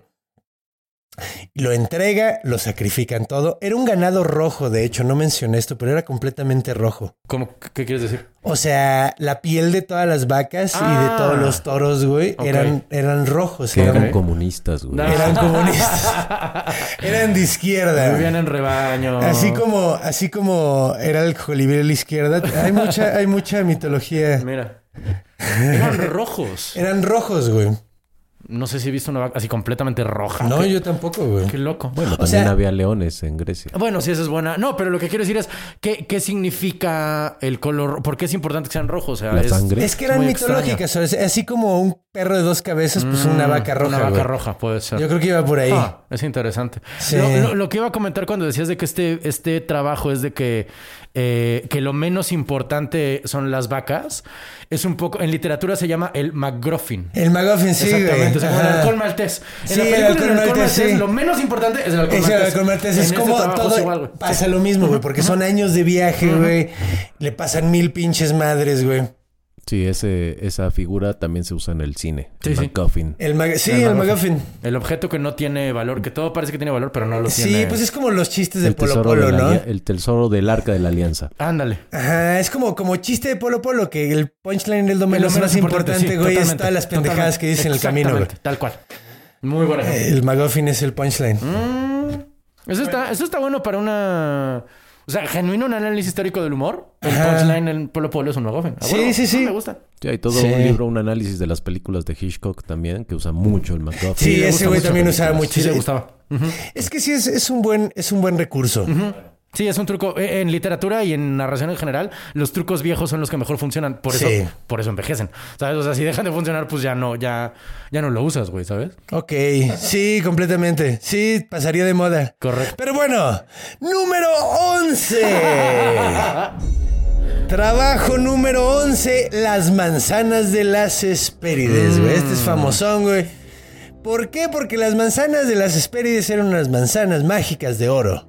Lo entrega, lo sacrifican todo. Era un ganado rojo, de hecho, no mencioné esto, pero era completamente rojo. ¿Cómo? ¿Qué quieres decir? O sea, la piel de todas las vacas y Ah. de todos los toros, güey, eran, eran rojos. Que Eran, eran comunistas, güey. No. eran comunistas. eran de izquierda. Vivían en rebaño. Así como, así como era el colibrí de la izquierda, hay mucha, hay mucha mitología Mira. Eran rojos. Eran rojos, güey. No sé si he visto una vaca así completamente roja. No, Qué- yo tampoco, güey. Qué loco. Bueno, O también sea- había leones en Grecia. Bueno, sí, esa es buena. No, pero lo que quiero decir es, ¿qué, qué significa el color? ¿Por qué es importante que sean rojos? O sea, La es- sangre. Es que eran mitológicas, o sea, así como un perro de dos cabezas, pues una vaca roja. Mm, Una vaca güey. roja puede ser. Yo creo que iba por ahí. Ah, es interesante. Sí. Lo, lo- lo que iba a comentar cuando decías de que este, este trabajo es de que, eh, que lo menos importante son las vacas, es un poco, en literatura se llama el McGruffin. El McGuffin, sí. Exactamente, o sea, el alcohol maltés. En Sí, la el película alcohol del alcohol maltés, maltés, sí. lo menos importante es el alcohol Es el maltés. alcohol maltés. Es este como trabajo todo. es igual, pasa Sí. lo mismo, güey, porque son años de viaje, güey. Le pasan mil pinches madres, güey. Sí, ese, esa figura también se usa en el cine. Sí, el sí. MacGuffin. El mag- sí, El el McGuffin. McGuffin. El objeto que no tiene valor, que todo parece que tiene valor, pero no lo Sí, tiene. pues es como los chistes de El Polo Polo, de ¿no? el tesoro del arca de la alianza. Ándale. Ajá, es como, como chiste de Polo Polo, que el punchline es lo menos, Lo menos más importante, sí, güey, es todas las pendejadas que dicen en el camino, güey. Tal cual. Muy buena. El McGuffin es el punchline. Eso está, eso está bueno para una. O sea, genuino un análisis histórico del humor. El punchline en Polo Polo es un McGuffin. A Sí, sí, sí. Me gusta. Sí, hay todo Sí. un libro, un análisis de las películas de Hitchcock también, que usa mucho el MacGuffin. Sí, ese güey también usaba mucho. Sí, le gustaba. Es que sí, es, es un buen, es un buen recurso. Sí, es un truco. Eh, En literatura y en narración en general, los trucos viejos son los que mejor funcionan. Por eso, Sí. por eso envejecen. ¿Sabes? O sea, si dejan de funcionar, pues ya no, ya, ya no lo usas, güey, ¿sabes? Ok, sí, completamente. Sí, pasaría de moda. Correcto. Pero bueno, número 11. Trabajo número 11, las manzanas de las Hespérides, güey. Este es famosón, güey. ¿Por qué? Porque las manzanas de las Hespérides eran unas manzanas mágicas de oro.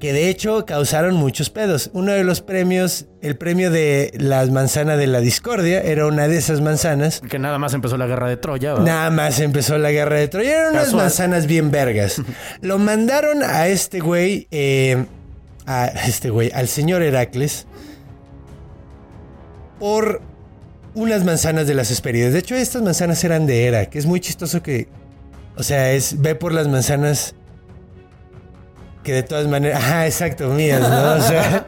Que de hecho causaron muchos pedos. Uno de los premios, el premio de las manzanas de la discordia, era una de esas manzanas. Que nada más empezó la guerra de Troya. ¿verdad? Nada más empezó la guerra de Troya. Eran unas manzanas bien vergas. Lo mandaron a este güey, eh, a este güey, al señor Heracles, por unas manzanas de las Hespérides. De hecho, estas manzanas eran de Hera, que es muy chistoso que, o sea, es ve por las manzanas que de todas maneras, ajá, exacto, mías, ¿no? O sea,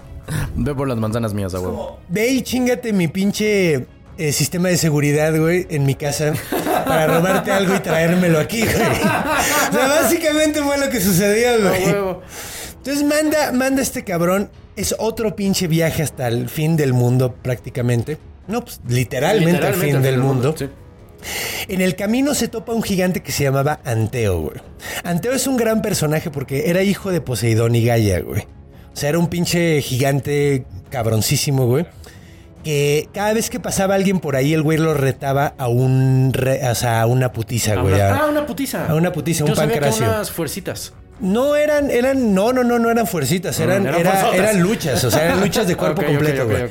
Ve por las manzanas mías, a huevo. ve y chingate mi pinche eh, sistema de seguridad, güey, en mi casa para robarte algo y traérmelo aquí, güey. O sea, básicamente fue lo que sucedió, güey. Entonces manda, manda este cabrón. Es otro pinche viaje hasta el fin del mundo, prácticamente. No, pues literalmente, al fin al del mundo. Sí. En el camino se topa un gigante que se llamaba Anteo, güey. Anteo es un gran personaje porque era hijo de Poseidón y Gaia, güey. O sea, era un pinche gigante cabroncísimo, güey. Que cada vez que pasaba alguien por ahí, el güey lo retaba a un re- o sea, a una putiza, güey. ah, una putiza. a una putiza, un Yo sabía que unas fuercitas. No eran, eran, no, no, no, no eran fuercitas, eran, eran era- fuerzotas. eran luchas, o sea, eran luchas de cuerpo completo, güey.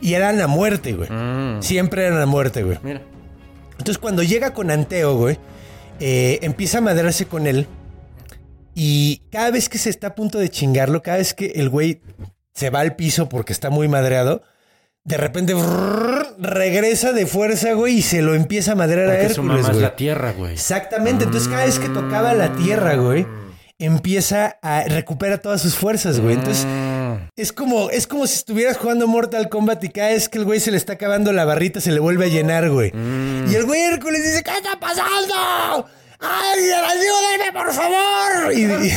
Y eran a muerte, güey. Mm. Siempre eran a muerte, güey. Mira. Entonces, cuando llega con Anteo, güey, eh, empieza a madrarse con él. Y cada vez que se está a punto de chingarlo, cada vez que el güey se va al piso porque está muy madreado, de repente brrr, regresa de fuerza, güey, y se lo empieza a madrear a Porque su Hércules, mamá es güey. la tierra, güey. Exactamente. Entonces, cada vez que tocaba la tierra, güey, empieza a recupera todas sus fuerzas, güey. Entonces. Es como, es como si estuvieras jugando Mortal Kombat y cada vez que el güey se le está acabando la barrita, se le vuelve a llenar, güey. Y el güey Hércules dice, ¿qué está pasando? ¡Ay, ayúdenme, por favor! Y, y-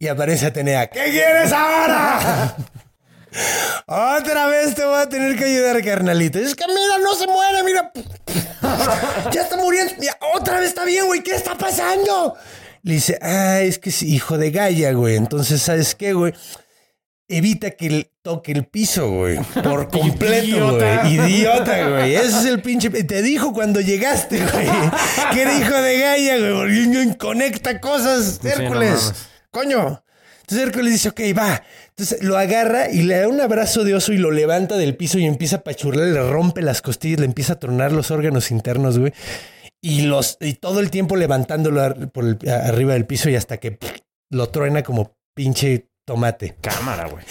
y aparece Atenea, ¿qué quieres ahora? Otra vez te voy a tener que ayudar, carnalito. Es que mira, no se muere, mira. ya está muriendo. Mira, otra vez está bien, güey. ¿Qué está pasando? Le dice, ah, es que es hijo de Gaia, güey. Entonces, ¿sabes qué, güey? Evita que él toque el piso, güey. Por completo, Idiota. güey. Idiota, güey. Ese es el pinche... Te dijo cuando llegaste, güey. Que era hijo de Gaia, güey. Conecta cosas, Hércules. Coño. Entonces Hércules dice, ok, va. Entonces lo agarra y le da un abrazo de oso y lo levanta del piso y empieza a pachurrar, le rompe las costillas, le empieza a tronar los órganos internos, güey. Y, los, y todo el tiempo levantándolo por el- arriba del piso y hasta que pff, lo truena como pinche tomate. Cámara, güey.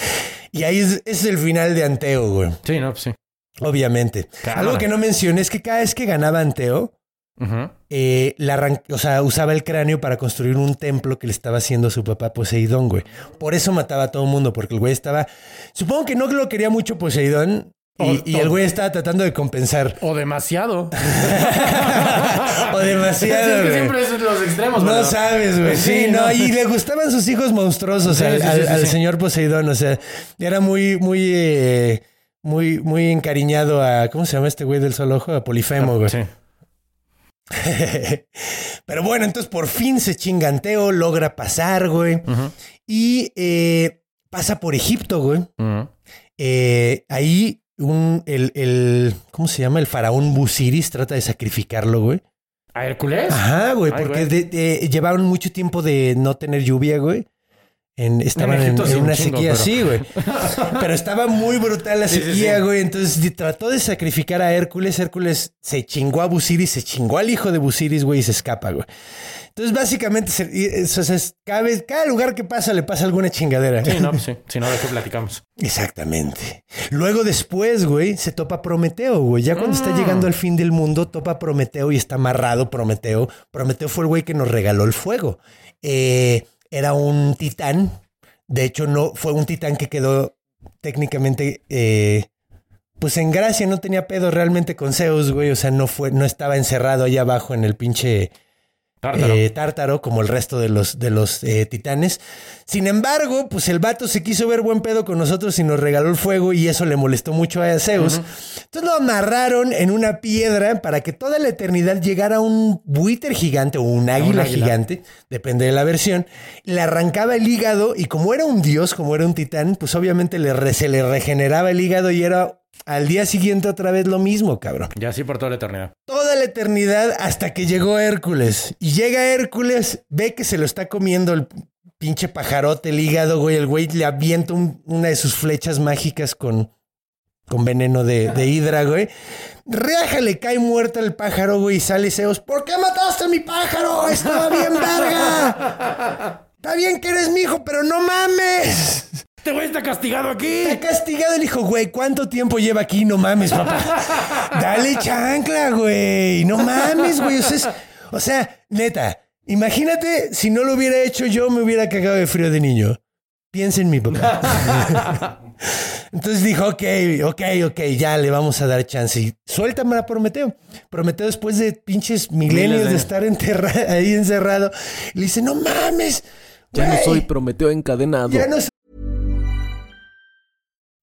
Y ahí es, el final de Anteo, güey. Sí, no, pues sí. Obviamente. Cámara. Algo que no mencioné es que cada vez que ganaba Anteo, Ujú. eh, la arran- o sea, usaba el cráneo para construir un templo que le estaba haciendo a su papá Poseidón, güey. Por eso mataba a todo el mundo, porque el güey estaba. Supongo que no lo quería mucho Poseidón. Y, y el güey estaba tratando de compensar. O demasiado. o demasiado, es que siempre es los extremos. No sabes, güey. Sí, Sí, no. no. Y le gustaban sus hijos monstruosos Sí, al, sí, señor Poseidón. O sea, era muy, muy, eh, muy, muy encariñado a. ¿Cómo se llama este güey del solo ojo? A Polifemo, güey. Sí. Pero bueno, entonces por fin se chinganteo, logra pasar, güey. Y eh, pasa por Egipto, güey. Eh, ahí un, el, el, ¿cómo se llama? El faraón Busiris trata de sacrificarlo, güey. ¿A Hércules? Ajá, güey, Ay, porque güey. de- de- llevaron mucho tiempo de no tener lluvia, güey. En, estaban en, una chingo, sequía pero- así, güey. Pero estaba muy brutal la Sí, sequía, sí. güey. Entonces trató de sacrificar a Hércules. Hércules se chingó a Busiris, se chingó al hijo de Busiris, güey, y se escapa, güey. Entonces, básicamente, eso es- cada, vez- cada lugar que pasa le pasa alguna chingadera. Sí, no, pues sí. Si no, ¿de qué platicamos? Exactamente. Luego después, güey, se topa Prometeo, güey. Ya cuando está Mm. llegando al fin del mundo, topa Prometeo y está amarrado Prometeo. Prometeo fue el güey que nos regaló el fuego. Eh, era un titán. De hecho, no fue un titán que quedó técnicamente, eh, pues en gracia, no tenía pedo realmente con Zeus, güey. O sea, no fue, no estaba encerrado allá abajo en el pinche Tártaro. eh, tártaro, como el resto de los, de los eh, titanes. Sin embargo, pues el vato se quiso ver buen pedo con nosotros y nos regaló el fuego y eso le molestó mucho a Zeus. Entonces lo amarraron en una piedra para que toda la eternidad llegara un buitre gigante o un águila, águila. gigante, depende de la versión. Le arrancaba el hígado y como era un dios, como era un titán, pues obviamente le se le regeneraba el hígado y era al día siguiente otra vez lo mismo, cabrón Ya así por toda la eternidad. toda la eternidad hasta que llegó Hércules. Y llega Hércules, ve que se lo está comiendo el pinche pajarote, el hígado, güey. El güey le avienta un- una de sus flechas mágicas con, con veneno de, de hidra, güey. Reaja, le cae muerta el pájaro, güey, y sale Zeus. ¿Por qué mataste a mi pájaro? Estaba bien verga. Está bien que eres mi hijo, pero no mames. Este güey está castigado aquí. Está castigado el hijo, güey. ¿Cuánto tiempo lleva aquí? No mames, papá. Dale chancla, güey. No mames, güey. O sea, es- o sea, neta, imagínate si no lo hubiera hecho yo, me hubiera cagado de frío de niño. Piensa en mi papá. Entonces dijo, ok, ok, ok, ya le vamos a dar chance. Y suéltame a Prometeo. Prometeo después de pinches milenios de estar enterra- ahí encerrado, le dice, no mames. Ya no soy Prometeo encadenado. Ya no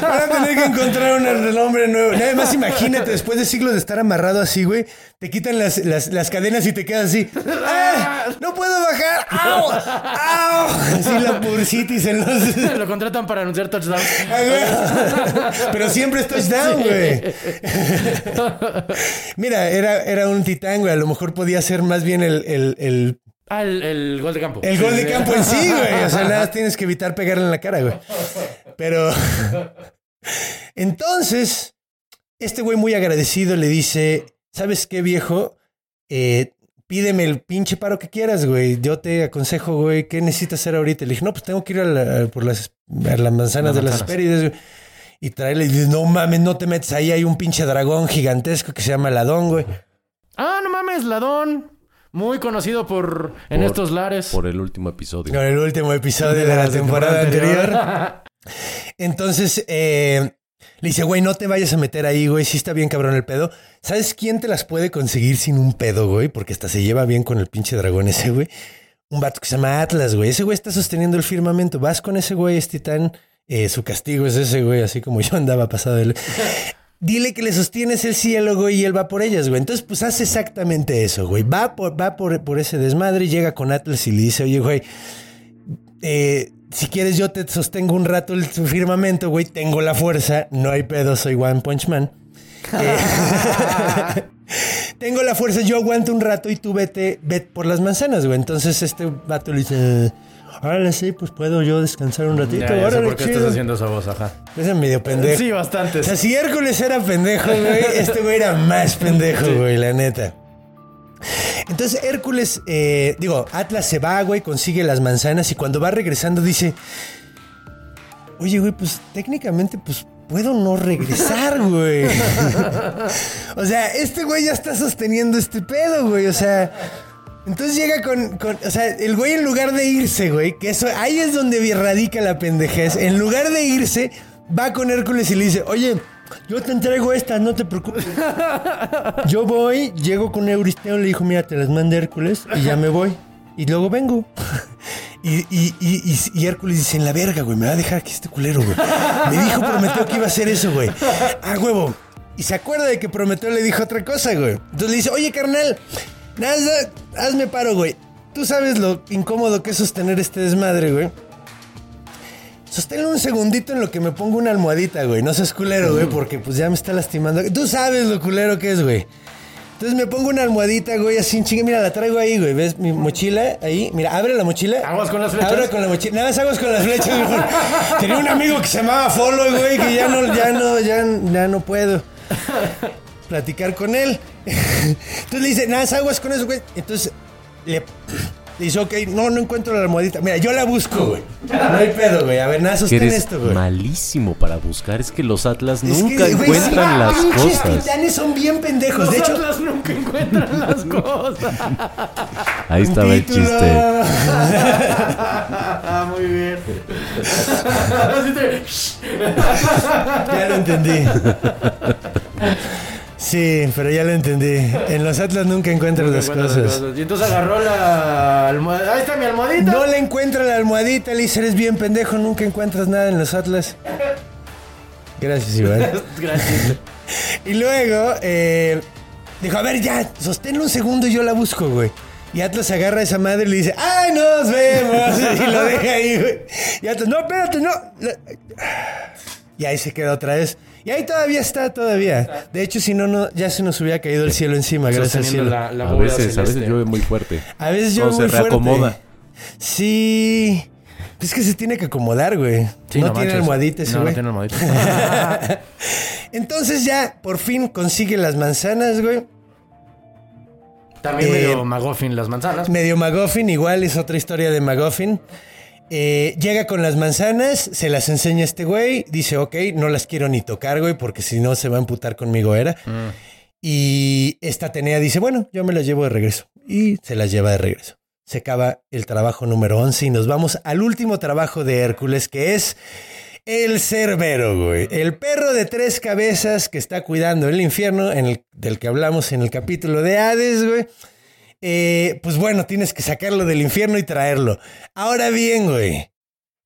Van a tener que encontrar un nombre nuevo. Nada más imagínate, después de siglos de estar amarrado así, güey, te quitan las, las, las cadenas y te quedas así. ¡Ah! ¡No puedo bajar! ¡Au! ¡Au! Así la bursitis en los... Lo contratan para anunciar touchdown. Pero siempre es touchdown, güey. Mira, era, era un titán, güey. A lo mejor podía ser más bien el, el, el, Ah, el, el gol de campo. el gol de campo en sí, güey. O sea, nada más tienes que evitar pegarle en la cara, güey. Pero... Entonces, este güey muy agradecido le dice, ¿sabes qué, viejo? Eh, pídeme el pinche paro que quieras, güey. Yo te aconsejo, güey, ¿qué necesitas hacer ahorita? Le dije, no, pues tengo que ir a la- por las, a las manzanas Las de las. Hespérides, güey. Y traerle y dice, no mames, no te metes ahí. Hay un pinche dragón gigantesco que se llama Ladón, güey. Ah, no mames, Ladón. Muy conocido por en Por- estos lares. Por el último episodio. Con el último episodio de la temporada anterior. Entonces, eh, le dice, güey, no te vayas a meter ahí, güey. Sí está bien cabrón el pedo. ¿Sabes quién te las puede conseguir sin un pedo, güey? Porque hasta se lleva bien con el pinche dragón ese, güey. Un vato que se llama Atlas, güey. Ese güey está sosteniendo el firmamento. Vas con ese güey, es titán. Eh, su castigo es ese, güey, así como yo andaba pasado de... Dile que le sostienes el cielo, güey, y él va por ellas, güey. Entonces, pues hace exactamente eso, güey. Va por, va por, por ese desmadre, llega con Atlas y le dice, oye, güey, eh, si quieres yo te sostengo un rato el firmamento, güey, tengo la fuerza, no hay pedo, soy One Punch Man. Eh, tengo la fuerza, yo aguanto un rato y tú vete, vete por las manzanas, güey. Entonces este vato le dice, órale, sí, pues puedo yo descansar un ratito. Ya, ya sé por qué chido. estás haciendo esa voz, ajá. Es medio pendejo. Sí, bastante. O sea, si Hércules era pendejo, güey, este güey era más pendejo, güey, la neta. Entonces Hércules, eh, digo, Atlas se va, güey, consigue las manzanas y cuando va regresando dice, oye, güey, pues técnicamente, pues puedo no regresar, güey. o sea, este güey ya está sosteniendo este pedo, güey, o sea... Entonces llega con, con- o sea, el güey en lugar de irse, güey, que eso, ahí es donde radica la pendejez, en lugar de irse, va con Hércules y le dice, oye, yo te entrego estas, no te preocupes. Yo voy, llego con Euristeo, le dijo, mira, te las manda Hércules y ya me voy. Y luego vengo. Y, y, y, y- y Hércules dice, en la verga, güey, me va a dejar aquí este culero, güey. Me dijo, prometió que iba a hacer eso, güey. Ah, huevo. Y se acuerda de que Prometeo le dijo otra cosa, güey. Entonces le dice, oye, carnal, nada, hazme paro, güey. Tú sabes lo incómodo que es sostener este desmadre, güey. Sosténlo un segundito en lo que me pongo una almohadita, güey. No seas culero, güey, porque pues ya me está lastimando. Tú sabes lo culero que es, güey. Entonces me pongo una almohadita, güey, así en chingue. Mira, la traigo ahí, güey. ¿Ves mi mochila? Ahí. Mira, abre la mochila. Aguas con las flechas. Abre con la mochila. Nada más aguas con las flechas, güey. Tenía un amigo que se llamaba Folo, güey, que ya no, ya no, ya, ya no puedo platicar con él. Entonces le dice, nada, aguas con eso, güey. Entonces le, le dice, ok, no, no encuentro la almohadita. Mira, yo la busco, güey. No hay pedo, güey. A ver, nada, sostén eres esto, güey. malísimo para buscar. Es que los Atlas Es nunca que, güey, encuentran sí, las pinches cosas. titanes son bien pendejos. Los de hecho, Atlas nunca encuentran las cosas. Ahí estaba el chiste. Ah, muy bien. Ya lo entendí. Sí, pero ya lo entendí. En los Atlas nunca encuentran las cosas. Y entonces agarró la almohada. Ahí está mi almohadita. No le encuentra la almohadita, le dice, eres bien pendejo, nunca encuentras nada en los Atlas. Gracias, Iván. Gracias. Y luego, eh, dijo, a ver, ya, sosténlo un segundo y yo la busco, güey. Y Atlas agarra a esa madre y le dice, ¡ay, nos vemos! Y lo deja ahí, güey. Y Atlas, no, espérate, no. Y ahí se queda otra vez. Y ahí todavía está, todavía. De hecho, si no, no ya se nos hubiera caído el cielo encima, gracias al Sosteniendo cielo. la, la A veces, a veces llueve muy fuerte. A veces yo O se muy fuerte. reacomoda. Sí. Es que se tiene que acomodar, güey. Sí, no, tiene manches. almohadita ese No, no güey. tiene almohadita. Entonces ya, por fin consigue las manzanas, güey. También Eh, medio Magoffin las manzanas. Medio Magoffin, igual es otra historia de Magoffin. Eh, llega con las manzanas, se las enseña este güey, dice, ok, no las quiero ni tocar, güey, porque si no se va a emputar conmigo, era. Y esta Atenea dice, bueno, yo me las llevo de regreso. Y se las lleva de regreso. Se acaba el trabajo número 11 y nos vamos al último trabajo de Hércules, que es el Cerbero, güey. El perro de tres cabezas que está cuidando el infierno, en el, del que hablamos en el capítulo de Hades, güey. Eh, pues bueno, tienes que sacarlo del infierno y traerlo. Ahora bien, güey.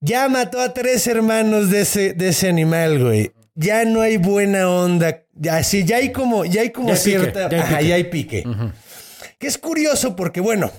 Ya mató a tres hermanos de ese, de ese animal, güey. Ya no hay buena onda. Ya, sí, ya hay como, ya hay como Ya hay pique, cierta. ya hay ajá, pique. ya hay pique. Que es curioso porque, bueno,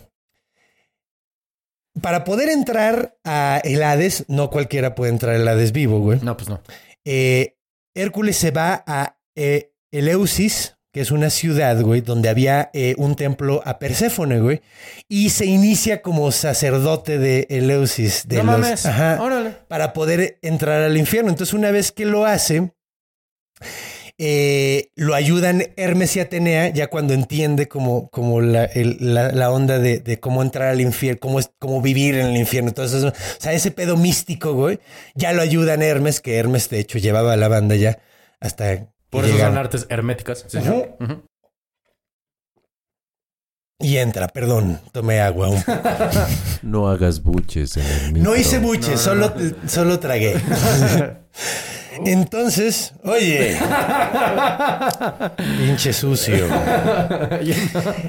para poder entrar a el Hades, no cualquiera puede entrar al Hades vivo, güey. No, pues no. Eh, Hércules se va a eh, Eleusis, que es una ciudad, güey, donde había eh, un templo a Perséfone, güey, y se inicia como sacerdote de Eleusis. De no los- mames. Ajá, Órale. para poder entrar al infierno. Entonces, una vez que lo hace, eh, lo ayudan Hermes y Atenea, ya cuando entiende como, como la, el- la- la onda de, de cómo entrar al infierno, cómo, es, cómo vivir en el infierno. Entonces, o sea, ese pedo místico, güey, ya lo ayudan Hermes, que Hermes, de hecho, llevaba a la banda ya hasta. Por eso son artes herméticas. Ujú. Y entra, perdón, tomé agua. un poco. No hagas buches en el No hice buches, solo, solo tragué. Entonces, oye, pinche sucio.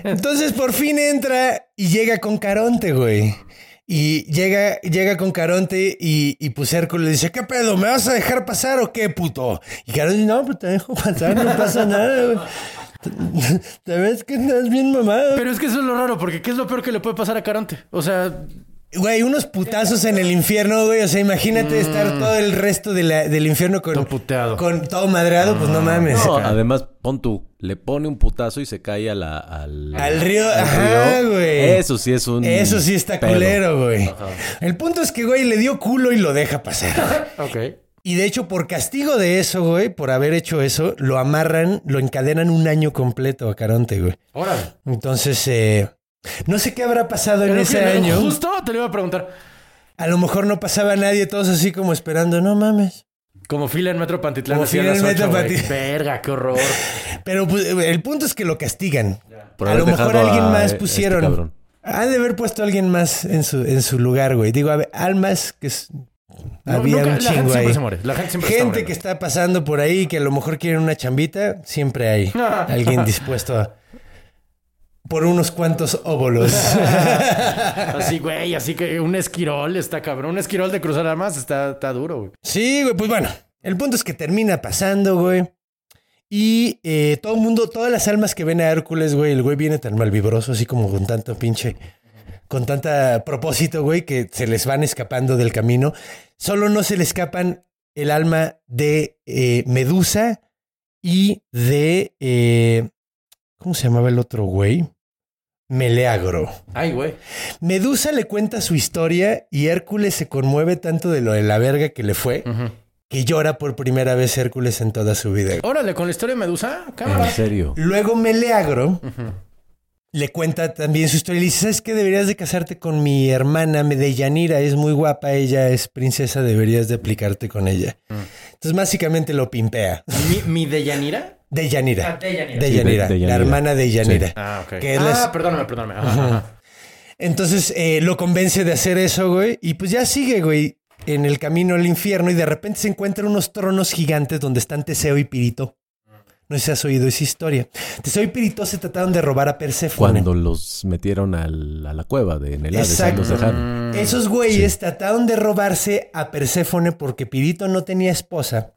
Entonces por fin entra y llega con Caronte, güey. Y llega, llega con Caronte y, y pues Hércules le dice, ¿qué pedo? ¿Me vas a dejar pasar o qué, puto? Y Caronte dice, no, pues te dejo pasar, no pasa nada, güey. Te ves que estás bien mamado. Pero es que eso es lo raro, porque ¿qué es lo peor que le puede pasar a Caronte? O sea, Güey, unos putazos en el infierno, güey. O sea, imagínate estar todo el resto de la- del infierno con Todo puteado. Con todo madreado, pues no mames. No, además, pon tú, le pone un putazo y se cae a la, al, Al río, al ajá, río. güey. Eso sí es un. Eso sí está pedo. culero, güey. El punto es que, güey, le dio culo y lo deja pasar. Ok. Y de hecho, por castigo de eso, güey, por haber hecho eso, lo amarran, lo encadenan un año completo a Caronte, güey. Órale. Entonces, eh, no sé qué habrá pasado en ese año. Justo te lo iba a preguntar. A lo mejor no pasaba nadie, todos así como esperando, no mames. Como fila en Metro Pantitlán. Como fila en las Metro. Pantitlán. Verga, qué horror. Pero pues, el punto es que lo castigan. Por a lo mejor alguien a más este pusieron. cabrón. Ha de haber puesto a alguien más en su, en su lugar, güey. Digo, a ver, almas que es- No, había nunca- un la gente chingo siempre ahí. se muere. La gente siempre está Gente que está pasando por ahí que a lo mejor quieren una chambita, siempre hay alguien dispuesto a por unos cuantos óvulos. Así, güey, así que un esquirol está cabrón. Un esquirol de cruzar armas está, está duro, güey. sí, güey, pues bueno, el punto es que termina pasando, güey. Y eh, todo el mundo, todas las almas que ven a Hércules, güey, el güey viene tan malvibroso, así como con tanto pinche, con tanta propósito, güey, que se les van escapando del camino. Solo no se le escapan el alma de eh, Medusa y de, eh, ¿cómo se llamaba el otro güey? Meleagro. Ay, güey. Medusa le cuenta su historia y Hércules se conmueve tanto de lo de la verga que le fue que llora por primera vez Hércules en toda su vida. Órale, con la historia de Medusa, cámara. En serio. Luego Meleagro le cuenta también su historia y le dice, ¿sabes qué? Deberías de casarte con mi hermana Medellanira, es muy guapa, ella es princesa, deberías de aplicarte con ella. Entonces básicamente lo pimpea. ¿Mi, mi de Yanira? Ah, Deyanira. Deyanira, Sí, de- la Deyanira. hermana de Yanira. Ah, ok. Que ah, perdóname, perdóname. Ajá, ajá. Entonces eh, lo convence de hacer eso, güey. Y pues ya sigue, güey, en el camino al infierno y de repente se encuentran unos tronos gigantes donde están Teseo y Pirito. No sé si has oído esa historia. Teseo y Pirito se trataron de robar a Perséfone. Cuando los metieron al- a la cueva de en el Hades, ahí Exacto. los dejaron. Esos güeyes trataron de robarse a Perséfone porque Pirito no tenía esposa.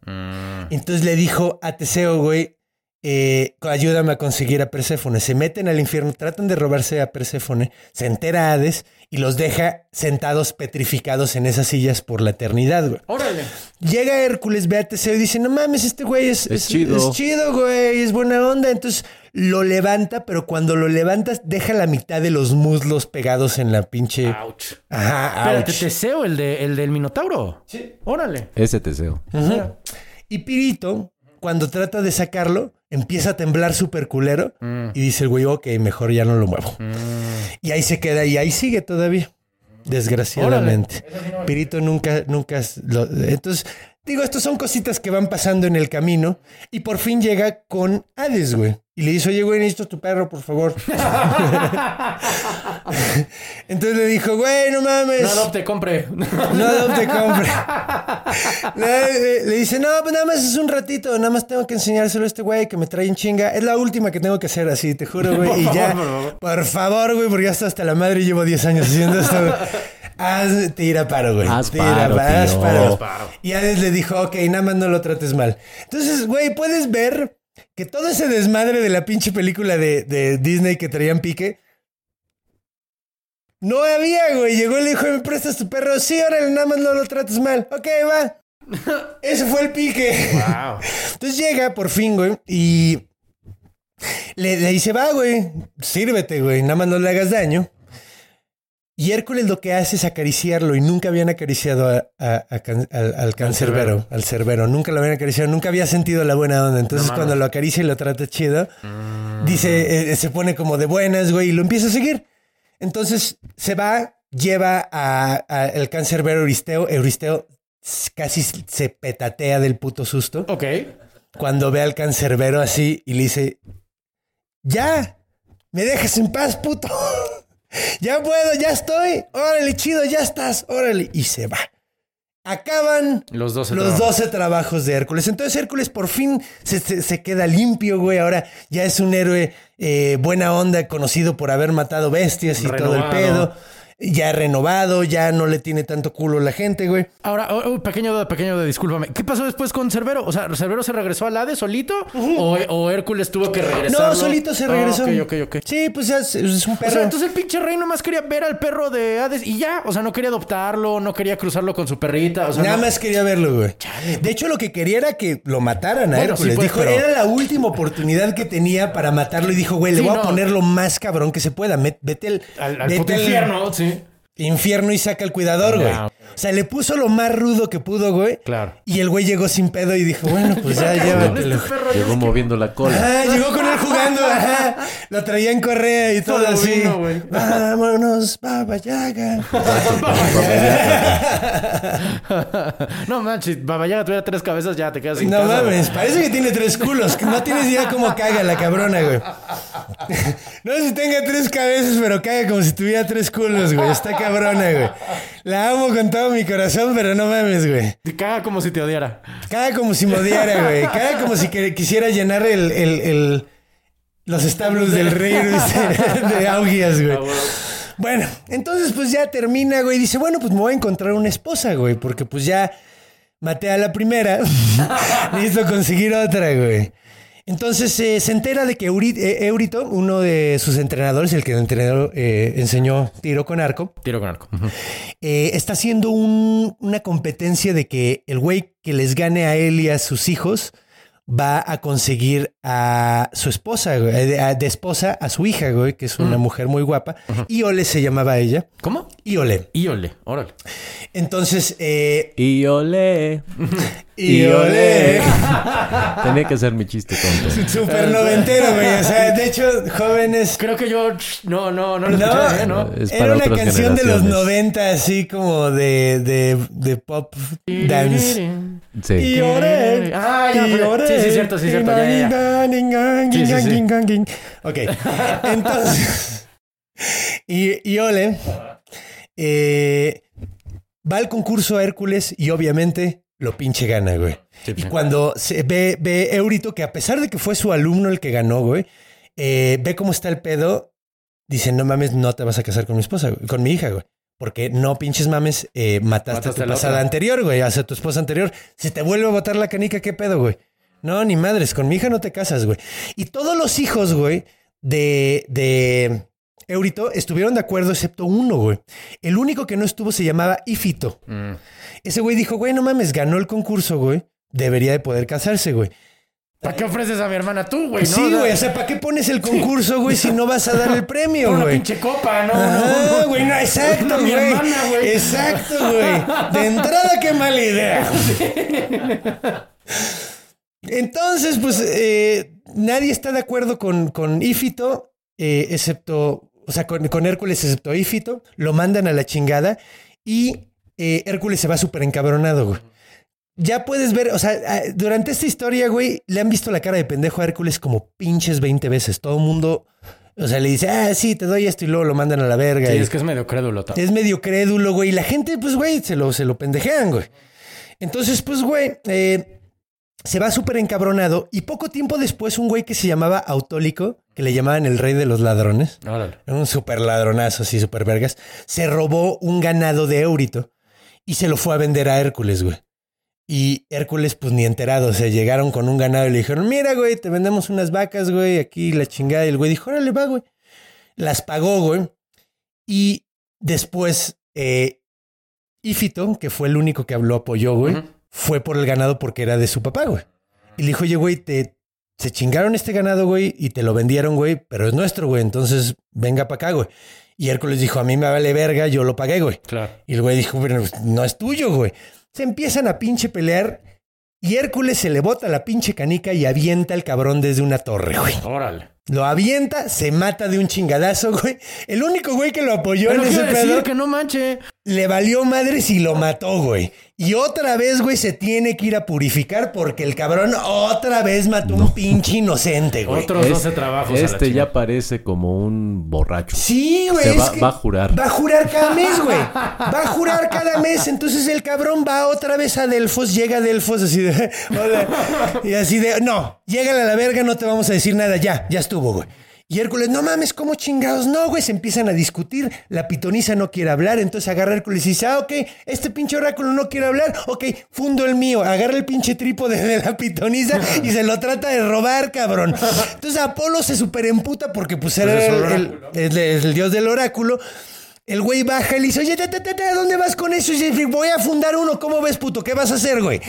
Entonces le dijo a Teseo, güey, eh, ayúdame a conseguir a Perséfone. Se meten al infierno, tratan de robarse a Perséfone, se entera Hades y los deja sentados petrificados en esas sillas por la eternidad, güey. Órale. Llega Hércules, ve a Teseo y dice, no mames, este güey es, Es chido. Es chido, güey, es buena onda. Entonces lo levanta, pero cuando lo levantas, deja la mitad de los muslos pegados en la pinche... Ouch. Ajá, Espérate, ouch. Teseo, el, de, el del Minotauro. Sí. Órale. Ese Teseo. Ujú. Y Pirito, cuando trata de sacarlo, empieza a temblar súper culero y dice el güey, ok, mejor ya no lo muevo. Y ahí se queda y ahí sigue todavía. Desgraciadamente. Pirito nunca, nunca... lo- entonces, digo, estas son cositas que van pasando en el camino y por fin llega con Hades, güey. Y le dice, oye, güey, necesito tu perro, por favor. Entonces le dijo, güey, no mames. No adopte, compre. No adopte, compre. Le, le- le dice, no, pues nada más es un ratito, nada más tengo que enseñárselo a este güey que me trae en chinga. Es la última que tengo que hacer así, te juro, güey. Y ya, por favor, güey, porque ya está hasta la madre y llevo 10 años haciendo esto. güey. Haz, tira paro, güey. Haz Tira paro, haz tío. paro. Y Hades le dijo, ok, nada más no lo trates mal. Entonces, güey, puedes ver que todo ese desmadre de la pinche película de, de Disney que traían pique, no había, güey. Llegó y le dijo, ¿me prestas tu perro? Sí, órale, nada más no lo trates mal. Ok, va. Ese fue el pique. Wow. Entonces llega por fin, güey, y le, le dice, va, güey, sírvete, güey, nada más no le hagas daño. Y Hércules lo que hace es acariciarlo y nunca habían acariciado a- a- a can- al, al cancerbero, al cerbero. Nunca lo habían acariciado, nunca había sentido la buena onda. Entonces No cuando lo acaricia y lo trata chido, dice, eh, se pone como de buenas, güey, y lo empieza a seguir. Entonces se va, lleva a- a el cancerbero Euristeo. Euristeo casi se petatea del puto susto Ok. cuando ve al cancerbero así y le dice, ya, me dejas en paz, puto. ya puedo, ya estoy. Órale, chido, ya estás. Órale. Y se va. Acaban Los 12 los trabajos. 12 trabajos de Hércules. Entonces Hércules por fin se, se- se queda limpio, güey. Ahora ya es un héroe eh, buena onda, conocido por haber matado bestias y todo el pedo. Ya renovado, ya no le tiene tanto culo la gente, güey. Ahora, oh, oh, pequeño duda, pequeño duda, discúlpame. ¿Qué pasó después con Cerbero? O sea, ¿Cerbero se regresó al Hades solito? o, o Hércules tuvo que regresar? No, solito se regresó. ok, ok, ok. Sí, pues es, es un O perro. sea, entonces el pinche rey nomás quería ver al perro de Hades y ya. O sea, no quería adoptarlo, no quería cruzarlo con su perrita. O sea, Nada no- más quería verlo, güey. De hecho, lo que quería era que lo mataran a Bueno, Hércules. sí, pues, dijo, pero- era la última oportunidad que tenía para matarlo y dijo, güey, le Sí, voy a poner lo más cabrón que se pueda. Met- Vete al, Al, al vete al infierno, sí. Infierno y saca al cuidador, güey. O sea, le puso lo más rudo que pudo, güey. Claro. Y el güey llegó sin pedo y dijo, bueno, pues ya, llévatelo. Este Llegó moviendo la cola. Ajá, llegó con jugando, ajá. Lo traía en correa y todo así. vino. Vámonos, Baba Yaga. no manches, Baba Yaga tuviera tres cabezas, ya te quedas sin No casa, güey. mames, parece que tiene tres culos. No tienes idea cómo caga la cabrona, güey. No sé si tenga tres cabezas, pero caga como si tuviera tres culos, güey. Está cabrona, güey. La amo con todo mi corazón, pero no mames, güey. Caga como si te odiara. Caga como si me odiara, güey. Caga como si quisiera llenar el, el- el- los establos del rey de, Augias, güey. Bueno, entonces pues ya termina, güey. Dice, bueno, pues me voy a encontrar una esposa, güey. Porque pues ya maté a la primera. Necesito conseguir otra, güey. Entonces eh, se entera de que eh, Eurito, uno de sus entrenadores, el que el entrenador eh, enseñó tiro con arco, Tiro con arco. Eh, está haciendo un- una competencia de que el güey que les gane a él y a sus hijos va a conseguir a su esposa, güey, eh, de, esposa a su hija, güey, que es una mujer muy guapa. Iole se llamaba ella. ¿Cómo? Iole. Íole, órale. Entonces, eh, Y olé. Iole. Tenía que ser mi chiste tonto. Súper noventero, güey. O sea, de hecho, jóvenes. Creo que yo no, no, no lo No, escuché, ¿eh? ¿no? Es era una otras canción de los generaciones. 90, así como de, de, de pop dance. Sí. Y oré. Ah, oré. Sí, sí, cierto, sí, cierto, ya, ya, ya. Sí, sí, sí. Ok. Entonces. Y, y Ole eh, va al concurso a Hércules y obviamente lo pinche gana, güey. Sí, Y cuando se ve, ve Eurito, que a pesar de que fue su alumno el que ganó, güey, eh, ve cómo está el pedo, dice, no mames, no te vas a casar con mi esposa, güey, con mi hija, güey. Porque no pinches mames, eh, mataste, Mataste a a tu la pasada anterior, güey, hacia tu esposa anterior. Si te vuelve a botar la canica, ¿qué pedo, güey? No, ni madres, con mi hija no te casas, güey. Y todos los hijos, güey, de, de Eurito estuvieron de acuerdo, excepto uno, güey. El único que no estuvo se llamaba Ifito. Mm. Ese güey dijo, güey, no mames, ganó el concurso, güey. Debería de poder casarse, güey. ¿Para qué ofreces a mi hermana tú, güey? no? Sí, güey. O sea, ¿para qué pones el concurso, güey, si no vas a dar el premio, Por una güey? pinche copa, ¿no? No, no. güey, no, exacto, No, mi güey. hermana, güey. Exacto, güey. De entrada, qué mala idea. Entonces, pues, eh, nadie está de acuerdo con, con Ifito, eh, excepto, o sea, con, con Hércules, excepto Ifito. Lo mandan a la chingada y eh, Hércules se va súper encabronado, güey. Ya puedes ver, o sea, ah, durante esta historia, güey, le han visto la cara de pendejo a Hércules como pinches 20 veces. Todo el mundo, o sea, le dice, ah, sí, te doy esto y luego lo mandan a la verga. Sí, y- es que es medio crédulo. todo. es medio crédulo, güey. Y la gente, pues, güey, se lo, se lo pendejean, güey. Entonces, pues, güey, eh, se va súper encabronado. Y poco tiempo después, un güey que se llamaba Autólico, que le llamaban el rey de los ladrones, Órale. un súper ladronazo, así, súper vergas, se robó un ganado de Eurito y se lo fue a vender a Hércules, güey. Y Hércules, pues ni enterado, o sea, llegaron con un ganado y le dijeron, mira, güey, te vendemos unas vacas, güey, aquí la chingada. Y el güey dijo, órale, va, güey. Las pagó, güey. Y después, eh, Ifito, que fue el único que lo apoyó, güey. Fue por el ganado porque era de su papá, güey. Y le dijo, oye, güey, te, se chingaron este ganado, güey, y te lo vendieron, güey, pero es nuestro, güey, entonces venga para acá, güey. Y Hércules dijo, a mí me vale verga, yo lo pagué, güey. Claro. Y el güey dijo, pero pues, no es tuyo, güey. Se empiezan a pinche pelear y Hércules se le bota la pinche canica y avienta al cabrón desde una torre, güey. Órale. Lo avienta, se mata de un chingadazo, güey. El único güey que lo apoyó Pero en ese decir pedo que no manche. le valió madres y lo mató, güey. Y otra vez, güey, se tiene que ir a purificar porque el cabrón otra vez mató un pinche inocente, güey. Otros Es- 12 trabajos. a la Este ya parece como un borracho. Sí, güey. Se va- que va a jurar. Va a jurar cada mes, güey. Va a jurar cada mes. Entonces el cabrón va otra vez a Delfos, llega a Delfos así de. hola. y así de. No, llégale a la verga, no te vamos a decir nada. Ya, ya estuvo, güey. Y Hércules, no mames, ¿cómo chingados? No, güey, se empiezan a discutir. La pitonisa no quiere hablar, entonces agarra Hércules y dice, ah, ok, este pinche oráculo no quiere hablar, ok, fundo el mío. Agarra el pinche trípode de la pitonisa y se lo trata de robar, cabrón. Entonces Apolo se superemputa porque pues era Pues es un el, el- el- el dios del oráculo. El güey baja y le dice, oye, te, te, te, te, ¿a dónde vas con eso? Y dice, voy a fundar uno, ¿cómo ves, puto? ¿Qué vas a hacer, güey?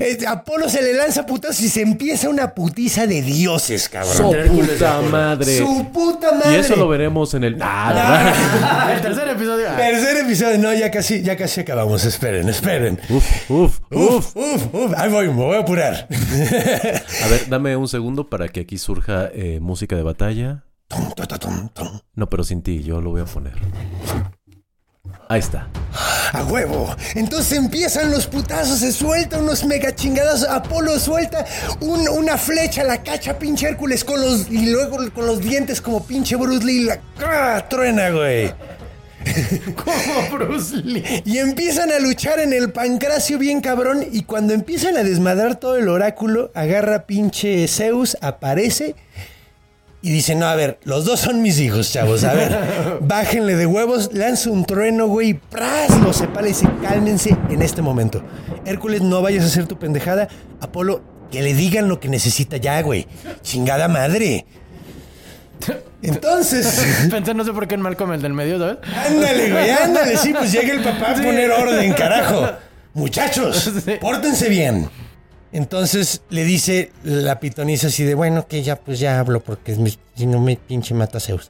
Eh, Apolo se le lanza putas y se empieza una putiza de dioses, cabrón. ¡So Hércules de puta madre! Su puta madre. Y eso lo veremos en el... Ah, El tercer episodio. ah, Tercer episodio, no, ya casi, ya casi acabamos. Esperen, esperen. uf, uf, uf. Uf, uf, uf. Ahí voy, me voy a apurar. A ver, dame un segundo para que aquí surja eh, música de batalla. No, pero sin ti, yo lo voy a poner. Ahí está. A huevo. Entonces empiezan los putazos, se sueltan unos mega chingadas. Apolo suelta un- una flecha, la cacha pinche Hércules con los, y luego con los dientes como pinche Bruce Lee. La ¡Ah! truena, güey. Como Bruce Lee. Y empiezan a luchar en el pancracio bien cabrón. Y cuando empiezan a desmadrar todo el oráculo, agarra pinche Zeus, aparece y dice: No, a ver, los dos son mis hijos, chavos. A ver, bájenle de huevos, lanza un trueno, güey, y ¡pras! Los separa y dice: Cálmense en este momento. Hércules, no vayas a hacer tu pendejada. Apolo, que le digan lo que necesita ya, güey. Chingada madre. Entonces. Pensé, no sé por qué en Malcolm el del medio, ¿sabes? Ándale, güey, ándale. Sí, pues llega el papá a poner orden, carajo. Muchachos, pórtense bien. Entonces le dice la pitonisa así de, bueno, que ya, pues ya hablo porque si no me pinche mata Zeus.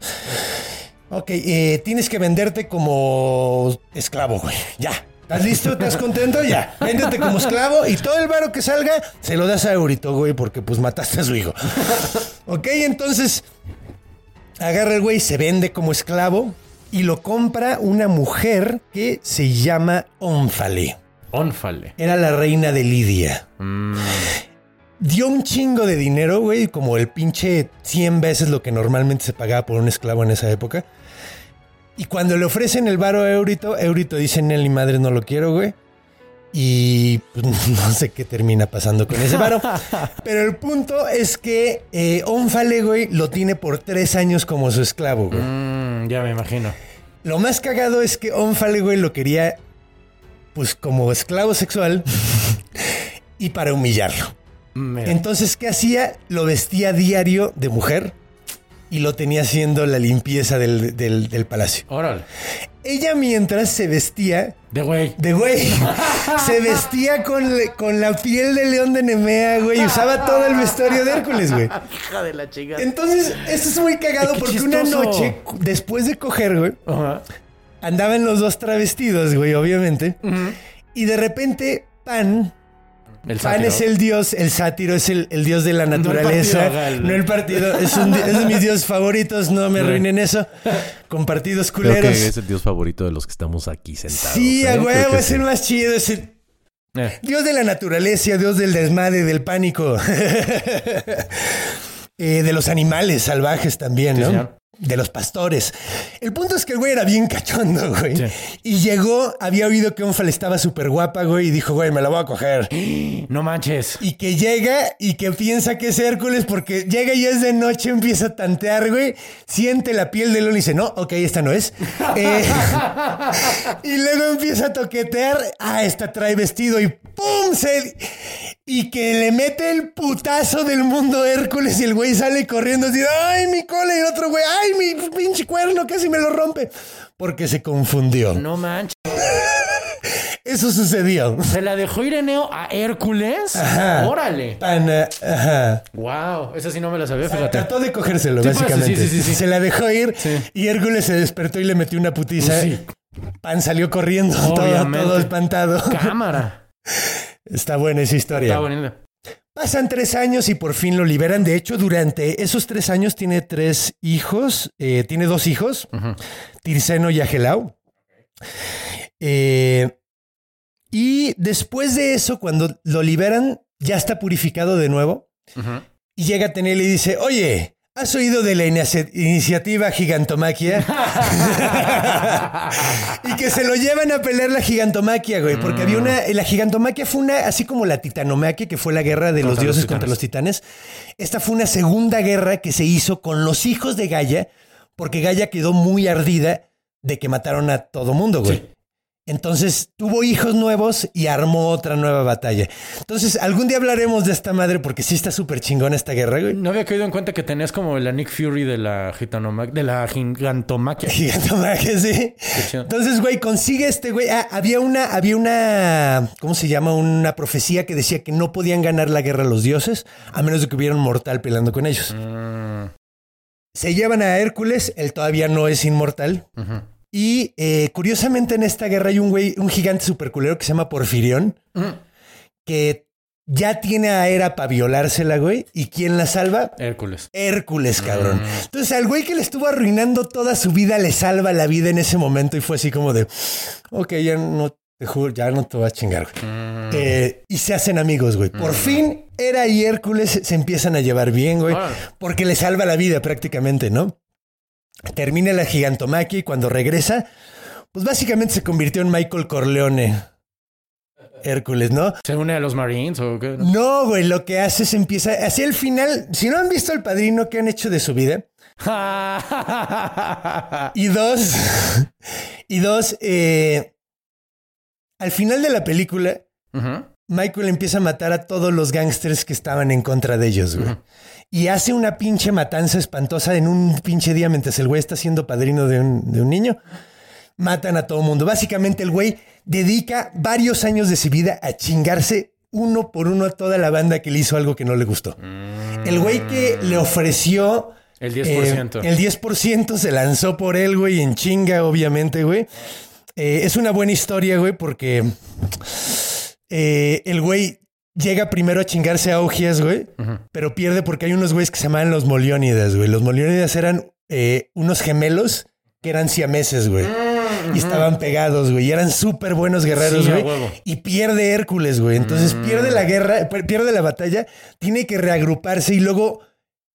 Ok, eh, tienes que venderte como esclavo, güey. Ya. ¿Estás listo? ¿Estás contento? Ya. Véndete como esclavo y todo el varo que salga se lo das a Eurito, güey, porque pues mataste a su hijo. Ok, entonces agarra el güey, se vende como esclavo y lo compra una mujer que se llama Ónfale. Ónfale. Era la reina de Lidia. Dio un chingo de dinero, güey, como el pinche 100 veces lo que normalmente se pagaba por un esclavo en esa época. Y cuando le ofrecen el varo a Eurito, Eurito dice, Nelly, madre, no lo quiero, güey. Y pues, no sé qué termina pasando con ese varo. Pero el punto es que eh, Ónfale, güey, lo tiene por tres años como su esclavo, güey. Mm, ya me imagino. Lo más cagado es que Ónfale, güey, lo quería, pues, como esclavo sexual y para humillarlo. Mira. Entonces, ¿qué hacía? Lo vestía diario de mujer y lo tenía haciendo la limpieza del, del- del palacio. Órale. Ella, mientras se vestía De güey. de güey, se vestía con, le- con la piel de león de Nemea, güey, y usaba todo el vestuario de Hércules, güey. Hija de la chica. Entonces, esto es muy cagado porque una noche, después de coger, güey, Ajá. Andaban los dos travestidos, güey, obviamente. Y de repente, Pan, El Pan es el dios, el sátiro es el, el dios de la naturaleza. No el partido, es, un es de mis dioses favoritos, no me arruinen eso. Con partidos Creo culeros. que es el dios favorito de los que estamos aquí sentados. sí, ¿eh? a Creo huevo, es sí. el más chido, es el Eh. dios de la naturaleza, dios del desmadre, del pánico. Eh, de los animales salvajes también, Sí, ¿no? señor. De los pastores. El punto es que el güey era bien cachondo, güey. Sí. Y llegó, había oído que Onfal estaba súper guapa, güey, y dijo, güey, me la voy a coger. No manches. Y que llega y que piensa que es Hércules porque llega y es de noche, empieza a tantear, güey. Siente la piel de león y dice, no, ok, esta no es. Eh, y luego empieza a toquetear. Ah, esta trae vestido y ¡pum! Se, y que le mete el putazo del mundo Hércules y el güey sale corriendo así, ¡ay, mi cola! Y el otro güey, ¡ay, mi pinche cuerno! Casi me lo rompe. Porque se confundió. No manches. Eso sucedió. ¿Se la dejó Ireneo a Hércules? Ajá. Órale. Pana, ajá. Wow. Esa sí no me la sabía, fíjate. Trató de cogérselo, Sí, pues, básicamente. sí, sí, sí, sí. Se la dejó ir y Hércules se despertó y le metió una putiza. Pues. Pan salió corriendo, todo, todo espantado. Cámara. Está buena esa historia. Está bonito. Pasan tres años y por fin lo liberan. De hecho, durante esos tres años tiene tres hijos. eh, tiene dos hijos, Tirceno y Agelau. Eh, y después de eso, cuando lo liberan, ya está purificado de nuevo. Y llega Tenel y dice, oye, ¿Has oído de la inici- iniciativa Gigantomaquia? y que se lo llevan a pelear la Gigantomaquia, güey. Porque había una. La Gigantomaquia fue una. Así como la Titanomaquia, que fue la guerra de los Contra los dioses contra los titanes. Esta fue una segunda guerra que se hizo con los hijos de Gaia. Porque Gaia quedó muy ardida de que mataron a todo mundo, güey. Sí. Entonces tuvo hijos nuevos y armó otra nueva batalla. Entonces, algún día hablaremos de esta madre porque sí está súper chingona esta guerra, güey. No había caído en cuenta que tenías como la Nick Fury de la gitanomaquia, de la gigantomaquia. Gigantomaquia, sí. Entonces, güey, consigue este güey. Ah, había una, había una, ¿cómo se llama? Una profecía que decía que no podían ganar la guerra los dioses a menos de que hubiera un mortal peleando con ellos. Mm, Se llevan a Hércules, él todavía no es inmortal. ujú. Y eh, curiosamente en esta guerra hay un güey, un gigante superculero que se llama Porfirión, Mm. que ya tiene a Hera para violársela, güey. ¿Y quién la salva? Hércules. Hércules, cabrón. Entonces, al güey que le estuvo arruinando toda su vida, le salva la vida en ese momento y fue así como de, ok, ya no te juro, ya no te voy a chingar, güey. Mm. Eh, y se hacen amigos, güey. Por fin, Hera y Hércules se empiezan a llevar bien, güey, Órale. porque le salva la vida prácticamente, ¿no? Termina la gigantomaquia y cuando regresa, pues básicamente se convirtió en Michael Corleone. Hércules, ¿no? ¿Se une a los Marines o qué? No, güey, lo que hace es empieza hacia el final. Si no han visto al padrino, ¿qué han hecho de su vida? Y dos, y dos, eh, al final de la película. Michael empieza a matar a todos los gángsters que estaban en contra de ellos, güey. Y hace una pinche matanza espantosa en un pinche día mientras el güey está siendo padrino de un, de un niño. Matan a todo mundo. Básicamente el güey dedica varios años de su vida a chingarse uno por uno a toda la banda que le hizo algo que no le gustó. El güey que le ofreció... El 10%. eh, el 10% se lanzó por él, güey, en chinga, obviamente, güey. Eh, es una buena historia, güey, porque eh, el güey llega primero a chingarse a Augias, güey, pero pierde porque hay unos güeyes que se llamaban los Moliónidas, güey. Los Moliónidas eran eh, unos gemelos que eran siameses, güey. Y estaban pegados, güey. Y eran súper buenos guerreros, Sí, güey. y pierde Hércules, güey. Entonces pierde la guerra, pi- pierde la batalla, tiene que reagruparse y luego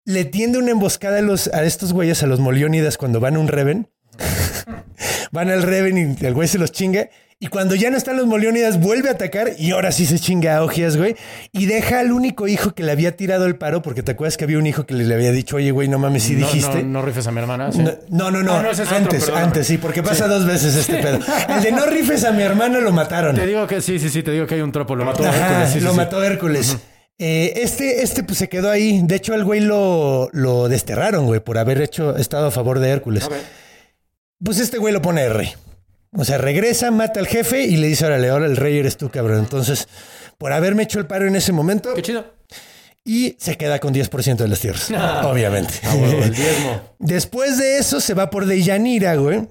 le tiende una emboscada a, los, a estos güeyes, a los Moliónidas, cuando van a un Reven. van al Reven y el güey se los chinga. Y cuando ya no están los Moliónidas, vuelve a atacar y ahora sí se chinga a Ogias, güey. Y deja al único hijo que le había tirado el paro, porque te acuerdas que había un hijo que le, había dicho, oye, güey, no mames, si No, dijiste. No, no rifes a mi hermana. ¿sí? No, no, no, no. Ah, es otro, antes, antes, sí, porque pasa dos veces este pedo. El de no rifes a mi hermana lo mataron. Te digo que sí, sí, sí, te digo que hay un tropo. Lo mató Ajá, Hércules. lo mató Hércules. Eh, este, este pues se quedó ahí. De hecho, al güey lo, lo desterraron, güey, por haber hecho, estado a favor de Hércules. Pues este güey lo pone de rey. O sea, regresa, mata al jefe y le dice, órale, ahora el rey eres tú, cabrón. Entonces, por haberme hecho el paro en ese momento, Qué chido. y se queda con 10% de las tierras. obviamente. Ah, huevo, el diezmo. Después de eso se va por Deyanira, güey.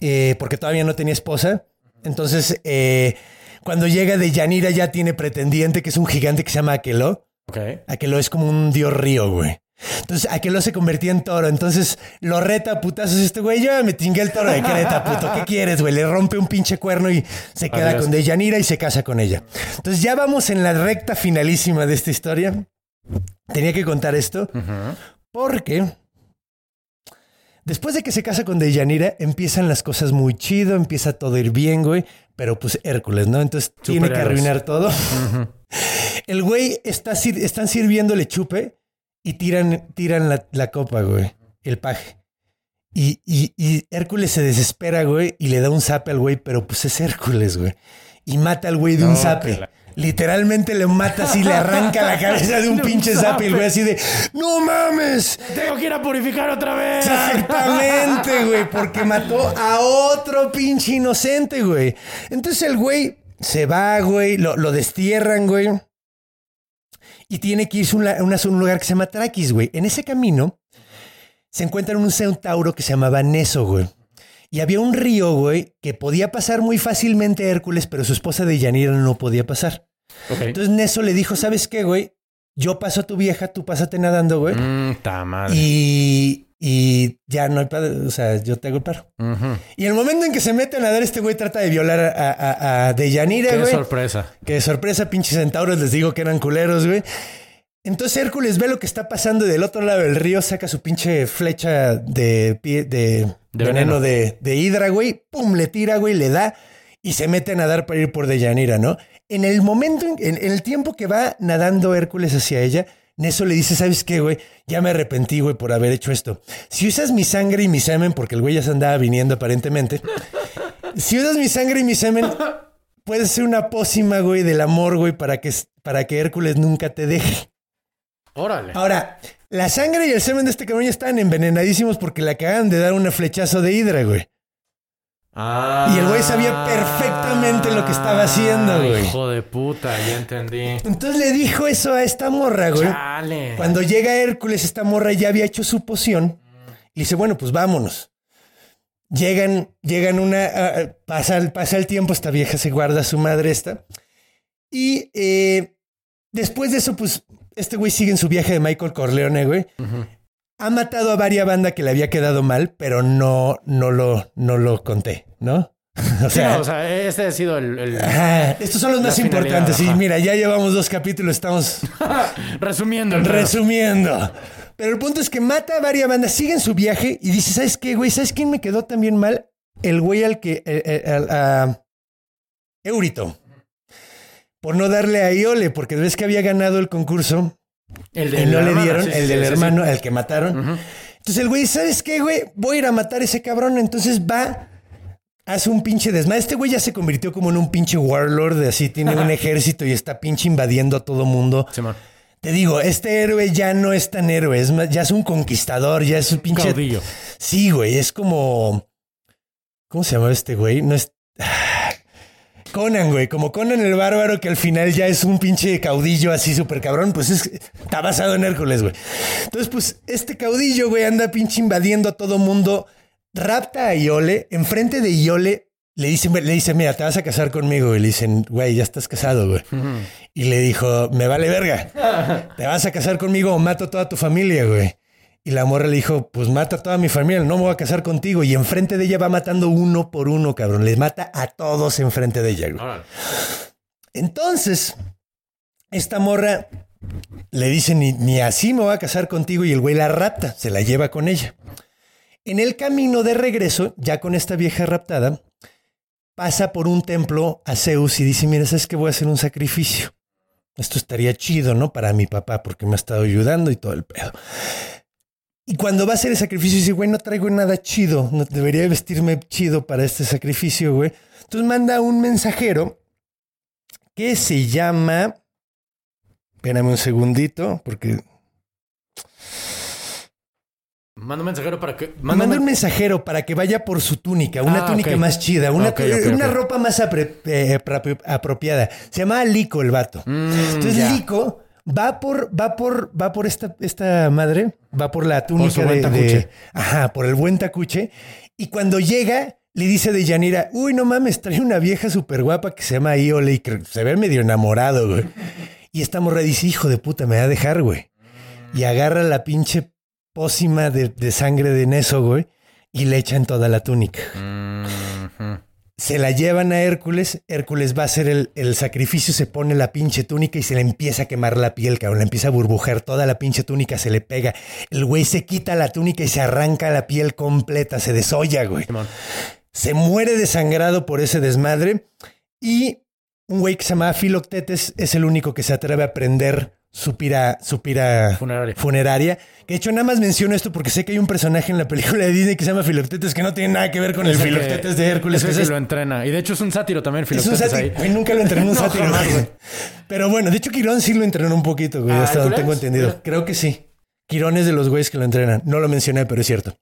eh, porque todavía no tenía esposa. Entonces, eh, cuando llega Deyanira ya tiene pretendiente, que es un gigante que se llama Aqueló. Ok. Aqueló es como un dios río, güey. Entonces, Aqueló se convertía en toro. Entonces, lo reta a putazos este güey. Yo me tingué el toro de Creta, puto. ¿Qué quieres, güey? Le rompe un pinche cuerno y se queda Adiós. con Deyanira y se casa con ella. Entonces, ya vamos en la recta finalísima de esta historia. Tenía que contar esto. Porque después de que se casa con Deyanira, empiezan las cosas muy chido, empieza todo a ir bien, güey. Pero pues Hércules, ¿no? Entonces tiene que arruinar todo. El güey está, están sirviéndole chupe y tiran, tiran la, la copa, güey. El paje. Y, y, y Hércules se desespera, güey, y le da un zape al güey, pero pues es Hércules, güey. Y mata al güey de un zape. la- Literalmente le mata así, le arranca la cabeza de un pinche zape. Y el güey así de, ¡No mames! Tengo que ir a purificar otra vez. Exactamente, güey, porque mató a otro pinche inocente, güey. Entonces el güey se va, güey, lo, lo destierran, güey. Y tiene que irse a a un lugar que se llama Traquis, güey. En ese camino se encuentra un centauro que se llamaba Neso, güey. Y había un río, güey, que podía pasar muy fácilmente Hércules, pero su esposa de Yanira no podía pasar. Entonces Neso le dijo, ¿sabes qué, güey? Yo paso a tu vieja, tú pásate nadando, güey. Mm. Y, y ya no hay padre, o sea, yo te hago el paro. Ujú. Y el momento en que se mete a nadar, este güey trata de violar a, a, a Deyanira, Qué güey. sorpresa. De sorpresa, pinches centauros, les digo que eran culeros, güey. Entonces Hércules ve lo que está pasando y del otro lado del río, saca su pinche flecha de, pie- de, De veneno veneno. de, de hidra, güey. Pum, le tira, güey, le da y se mete a nadar para ir por Deyanira, ¿no? En el momento, en, en- en el tiempo que va nadando Hércules hacia ella, Neso le dice, ¿sabes qué, güey? Ya me arrepentí, güey, por haber hecho esto. Si usas mi sangre y mi semen, porque el güey ya se andaba viniendo aparentemente, si usas mi sangre y mi semen, puede ser una pócima, güey, del amor, güey, para que, para que Hércules nunca te deje. Órale. Ahora, la sangre y el semen de este cabrón ya estaban envenenadísimos porque le acaban de dar un flechazo de hidra, güey. Ah. Y el güey sabía perfectamente lo que estaba haciendo, güey. Hijo de puta, ya entendí. Entonces le dijo eso a esta morra, güey. Chale. Cuando llega Hércules, esta morra ya había hecho su poción. Y dice, bueno, pues vámonos. Llegan, llegan una... pasa, el- pasa el tiempo, esta vieja se guarda a su madre esta. Y eh, después de eso, pues, este güey sigue en su viaje de Michael Corleone, güey. Ha matado a varias bandas que le había quedado mal, pero no, no, lo, no lo conté, ¿no? o Sí, no, o sea, este ha sido el, el- Ajá, estos son los más importantes. Ajá. mira, ya llevamos dos capítulos, estamos resumiendo. Resumiendo. Pero el punto es que mata a varias bandas, sigue en su viaje y dice, ¿sabes qué, güey? ¿Sabes quién me quedó también mal? El güey al que... a Eurito. Por no darle a Iole, porque ves que había ganado el concurso El de no le dieron, sí, el sí, del sí, hermano, al que mataron. Entonces el güey, ¿sabes qué, güey? Voy a ir a matar a ese cabrón. Entonces va, hace un pinche desmadre. Este güey ya se convirtió como en un pinche warlord, de así, tiene un ejército y está pinche invadiendo a todo mundo. Te digo, este héroe ya no es tan héroe, es más, ya es un conquistador, ya es un pinche. Caudillo. Sí, güey, es como. ¿Cómo se llama este güey? No es. Conan, güey, como Conan el bárbaro que al final ya es un pinche caudillo así súper cabrón, pues es, está basado en Hércules, güey. Entonces, pues este caudillo, güey, anda pinche invadiendo a todo mundo, rapta a Iole, enfrente de Iole le dice, le dice, mira, te vas a casar conmigo. Y le dicen, güey, ya estás casado, güey. Y le dijo, me vale verga. Te vas a casar conmigo o mato a toda tu familia, güey. Y la morra le dijo, pues mata a toda mi familia, no me voy a casar contigo. Y enfrente de ella va matando uno por uno, cabrón. Les mata a todos enfrente de ella, güey. Entonces, esta morra le dice, ni, ni así me voy a casar contigo. Y el güey la rapta, se la lleva con ella. En el camino de regreso, ya con esta vieja raptada, pasa por un templo a Zeus y dice, mira, ¿sabes que voy a hacer un sacrificio? Esto estaría chido, ¿no? Para mi papá, porque me ha estado ayudando y todo el pedo. Y cuando va a hacer el sacrificio, dice, güey, no traigo nada chido, no debería vestirme chido para este sacrificio, güey. Entonces manda un mensajero que se llama... Espérame un segundito, porque... Manda un mensajero para que. Manda, Manda, un mensajero para que vaya por su túnica, una Ah, túnica más chida, una, una ropa más apre- eh, apro- apropiada. Se llama Lico el vato. Mm, Entonces ya. Lico va por, va por, va por esta, esta madre, va por la túnica su buen de, tacuche. de- ajá, por el buen tacuche. Y cuando llega, le dice de Yanira, uy, no mames, trae una vieja súper guapa que se llama Iole y que se ve medio enamorado, güey. Y esta morra dice, hijo de puta, me va a dejar, güey. Y agarra la pinche pócima de, de sangre de Neso, güey, y le echan toda la túnica. Mhm. Se la llevan a Hércules, Hércules va a hacer el, el sacrificio, se pone la pinche túnica y se le empieza a quemar la piel, cabrón, le empieza a burbujar toda la pinche túnica, se le pega. El güey se quita la túnica y se arranca la piel completa, se desolla, güey. Se muere desangrado por ese desmadre y un güey que se llama Filoctetes es el único que se atreve a prender su pira, su pira Funeraria. funeraria. Que de hecho nada más menciono esto porque sé que hay un personaje en la película de Disney que se llama Filoctetes que no tiene nada que ver con el Es el que- Filoctetes de Hércules. Es que es- lo entrena. Y de hecho es un sátiro también, es un Filoctetes sátiro. ahí. Güey, nunca lo entrenó un No, sátiro. jamás, güey. Pero bueno, de hecho Quirón sí lo entrenó un poquito, güey. Ah, hasta donde tengo entendido. Mira. Creo que sí. Quirón es de los güeyes que lo entrenan. No lo mencioné, pero es cierto.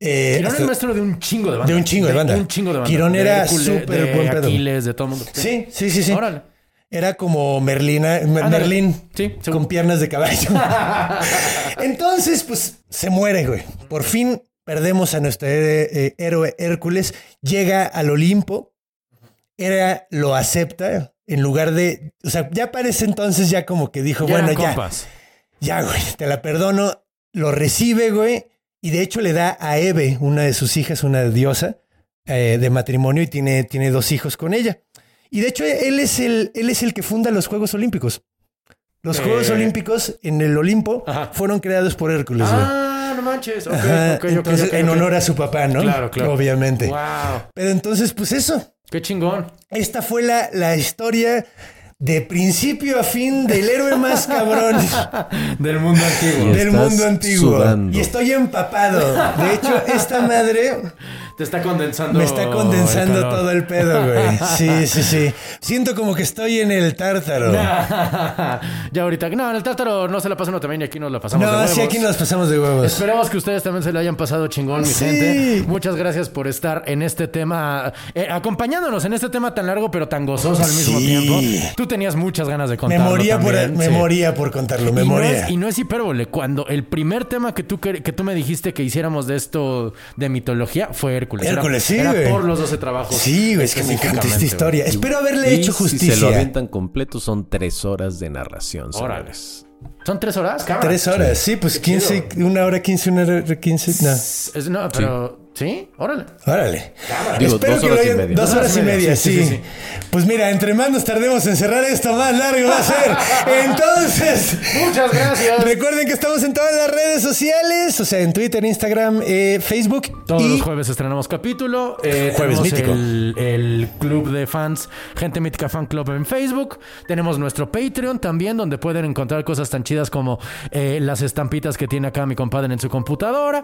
Eh, Quirón hasta- es maestro de un chingo de banda. De un chingo de banda. un chingo de banda. Quirón De era súper buen pedo. Aquiles, de todo el mundo. Sí, sí, sí, sí. Órale. Era como Merlina, Mer-. Merlín Sí, con piernas de caballo. Entonces, pues se muere, güey. Por fin perdemos a nuestro eh, héroe Hércules. Llega al Olimpo. Era, lo acepta en lugar de. O sea, ya parece entonces ya como que dijo, Ya bueno, ya. compas. Ya, güey, te la perdono. Lo recibe, güey. Y de hecho le da a Eve, una de sus hijas, una diosa eh, de matrimonio, y tiene, tiene dos hijos con ella. Y de hecho él es, el, él es el que funda los Juegos Olímpicos. Los Juegos. Olímpicos en el Olimpo Ajá. fueron creados por Hércules. Ah, no manches. Ok, Ajá, ok, ok, entonces, ok, en honor a su papá, ¿no? Claro, claro. Obviamente. Wow. Pero entonces, pues eso. Qué chingón. Esta fue la, la historia de principio a fin del héroe más cabrón Del mundo antiguo. Y del mundo antiguo. sudando. Y estoy empapado. De hecho, esta madre Te está condensando. me está condensando el todo el pedo, güey. Sí, sí, sí. Siento como que estoy en el tártaro. ya ahorita. No, en el tártaro no se la pasa uno también y aquí nos la pasamos de No, huevos. sí, aquí nos pasamos de huevos. Esperemos que ustedes también se lo hayan pasado chingón, mi Sí. gente. Muchas gracias por estar en este tema, eh, acompañándonos en este tema tan largo pero tan gozoso al mismo Sí. tiempo. Tú tenías muchas ganas de Me contarlo moría, por, me sí. moría por contarlo, me y no, es, y no es hipérbole. Cuando el primer tema que tú, que tú me dijiste que hiciéramos de esto de mitología fue Hércules. Era- Hércules, sí, Era güey. por los 12 trabajos. Sí, güey, es que me encanta esta historia. güey. Espero haberle Y hecho Si justicia. se lo avientan completo, son tres horas de narración. Órale. señores. ¿Son tres horas? Cámara. Tres horas, sí, pues 15, una hora 15, una hora 15. No. Es- no, pero... ¿Sí? Órale. Órale. Digo, Espero dos que lo horas y hayan- media. Dos horas y media, sí, sí, sí, sí. Pues mira, entre más nos tardemos en cerrar esto, más largo va a ser. Entonces, Muchas gracias. recuerden que estamos en todas las redes sociales, o sea, en Twitter, Instagram, eh, Facebook. Todos y los jueves estrenamos capítulo. Eh, Jueves mítico. El, el club de fans, Gente Mítica Fan Club en Facebook. Tenemos nuestro Patreon también, donde pueden encontrar cosas tan chidas como eh, las estampitas que tiene acá mi compadre en su computadora.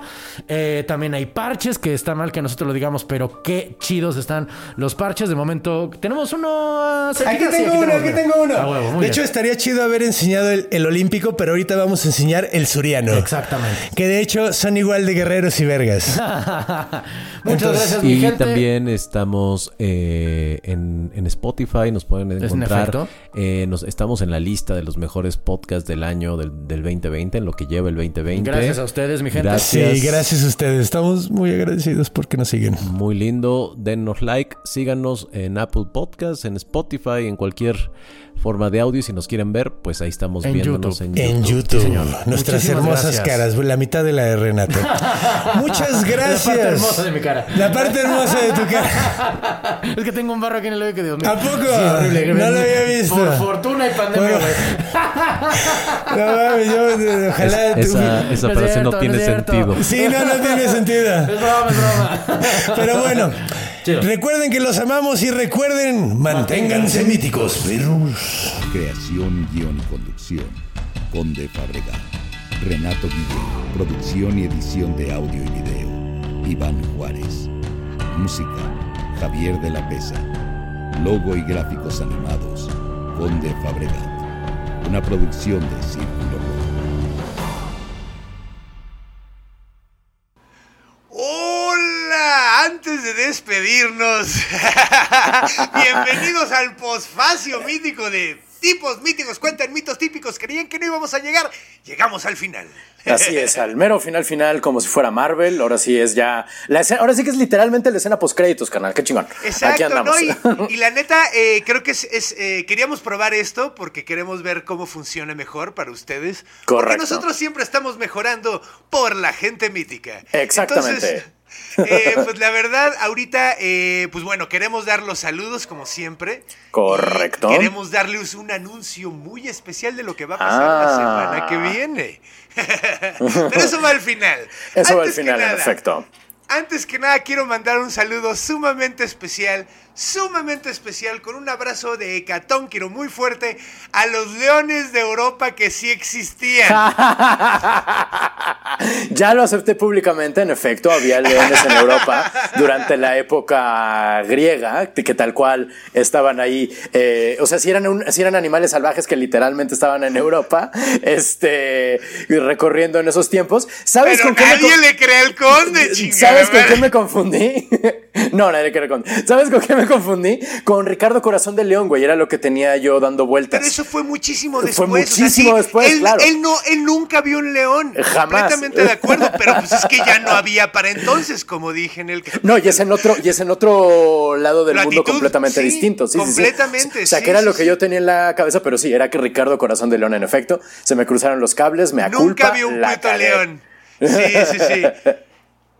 Eh, también hay parches, que está mal que nosotros lo digamos, pero qué chidos están los parches. De momento, tenemos uno. ah, Aquí sí, tengo uno, tenemos aquí uno. tengo uno. Huevo, de bien. hecho, estaría chido haber enseñado el, el olímpico, pero ahorita vamos a enseñar el suriano. Exactamente. Que de hecho son igual de guerreros y vergas. Muchas Entonces, gracias, mi Y gente. también estamos eh, en, en Spotify, nos pueden en encontrar. efecto. Eh, nos, estamos en la lista de los mejores podcasts del año del, del 2020, en lo que lleva el 2020. Gracias a ustedes, mi gente. Gracias. Sí, gracias a ustedes. Estamos muy agradecidos porque nos siguen. Muy lindo, dennos like, síganos en Apple Podcasts, en Spotify, en cualquier forma de audio. Si nos quieren ver, pues ahí estamos En viéndonos YouTube. en En YouTube. YouTube. Nuestras Muchísimas hermosas gracias. caras. La mitad de la de Renato. Muchas gracias. La parte hermosa de mi cara. La parte hermosa de tu cara. Es que tengo un barro aquí en el oído que Dios mío. ¿A poco? Sí, horrible. No lo había visto. Por fortuna y pandemia, Bueno. No mames, yo eh, ojalá. Es- esa esa No es frase cierto, no no tiene sentido. Sí, no, no tiene sentido. Es broma, es broma. Pero bueno, Recuerden que los amamos y recuerden, manténganse míticos, perros. Creación, guion y conducción. Conde Fabregat. Renato Guillén. Producción y edición de audio y video. Iván Juárez. Música. Javier de la Pesa. Logo y gráficos animados. Conde Fabregat. Una producción de Círculo Hola, antes de despedirnos, bienvenidos al posfacio mítico de tipos míticos, cuentan mitos típicos, creían que no íbamos a llegar, llegamos al final. Así es, al mero final final, como si fuera Marvel. Ahora sí es ya. La escena, ahora sí que es literalmente la escena post créditos, carnal. Qué chingón. Aquí Exacto, andamos. ¿no? Y, y la neta, eh, creo que es, es, eh, queríamos probar esto porque queremos ver cómo funciona mejor para ustedes. Porque Correcto. nosotros siempre estamos mejorando por la gente mítica. Exactamente. Entonces, eh, pues la verdad, ahorita, eh, pues bueno, queremos dar los saludos como siempre. Correcto. Y queremos darles un anuncio muy especial de lo que va a pasar la Ah. semana que viene. Pero eso va al final. Eso va al Antes final, nada, efecto. antes que nada, quiero mandar un saludo sumamente especial, sumamente especial, con un abrazo de hecatónquiro muy fuerte a los leones de Europa que sí existían. ya lo acepté públicamente, en efecto, había leones en Europa durante la época griega, que tal cual estaban ahí, eh, o sea, si eran, un- si eran animales salvajes que literalmente estaban en Europa, este, recorriendo en esos tiempos. ¿Sabes Pero con qué me nadie le cree al conde, chingada. ¿Sabes con qué me confundí? no, nadie quiere con. ¿Sabes con qué me confundí? Con Ricardo Corazón de León, güey. Era lo que tenía yo dando vueltas. Pero eso fue muchísimo Fue después. o sea, muchísimo sí, después, él, claro. Él, no, él nunca vio un león. Jamás. Completamente de acuerdo, pero pues es que ya no había para entonces, como dije en el... No, y es en otro, y es en otro lado del La mundo actitud, completamente sí, distinto. Sí, sí, sí. completamente, O sea, que era lo que yo tenía en la cabeza, pero sí, era que Ricardo Corazón de León, en efecto, se me cruzaron los cables, me Nunca aculpa. vi un puto león. Sí, sí, sí.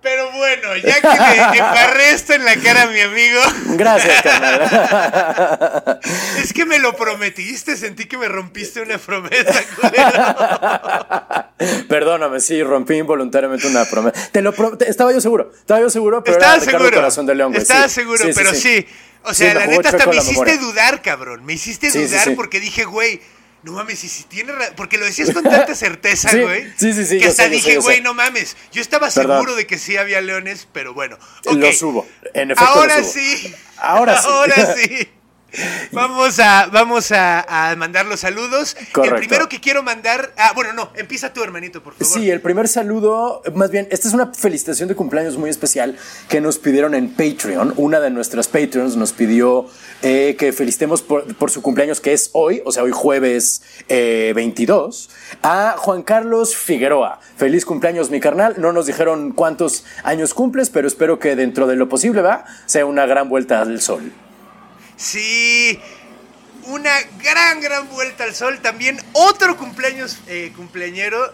Pero bueno, ya que le embarré esto en la cara a mi amigo. Gracias, carnal. Es que me lo prometiste, sentí que me rompiste una promesa, culero. Perdóname, sí, rompí involuntariamente una promesa. Te lo pro- te- estaba yo seguro, estaba yo seguro, pero Estaba era seguro. Corazón de León, güey. Estaba sí. seguro, Sí, sí, pero sí. O sea, la neta hasta me hiciste memoria. dudar, cabrón. Me hiciste dudar porque dije, güey, no mames, y si tiene Porque lo decías con tanta certeza, güey. sí, sí, sí, Que hasta sé, dije, güey, no mames. Yo estaba Perdón. seguro de que sí había leones, pero bueno. ok. Lo subo. En efecto, Ahora lo subo. sí. Ahora sí. Ahora sí. Vamos a, vamos a, a mandar los saludos. Correcto. El primero que quiero mandar. Ah, bueno, no, empieza tú, hermanito, por favor. Sí, el primer saludo, más bien, esta es una felicitación de cumpleaños muy especial que nos pidieron en Patreon. Una de nuestras Patreons nos pidió eh, que felicitemos por, por su cumpleaños, que es hoy, o sea, hoy jueves eh, 22, a Juan Carlos Figueroa. Feliz cumpleaños, mi carnal. No nos dijeron cuántos años cumples, pero espero que dentro de lo posible, va, sea una gran vuelta al sol. Sí, una gran, gran vuelta al sol. También otro cumpleaños eh, cumpleañero.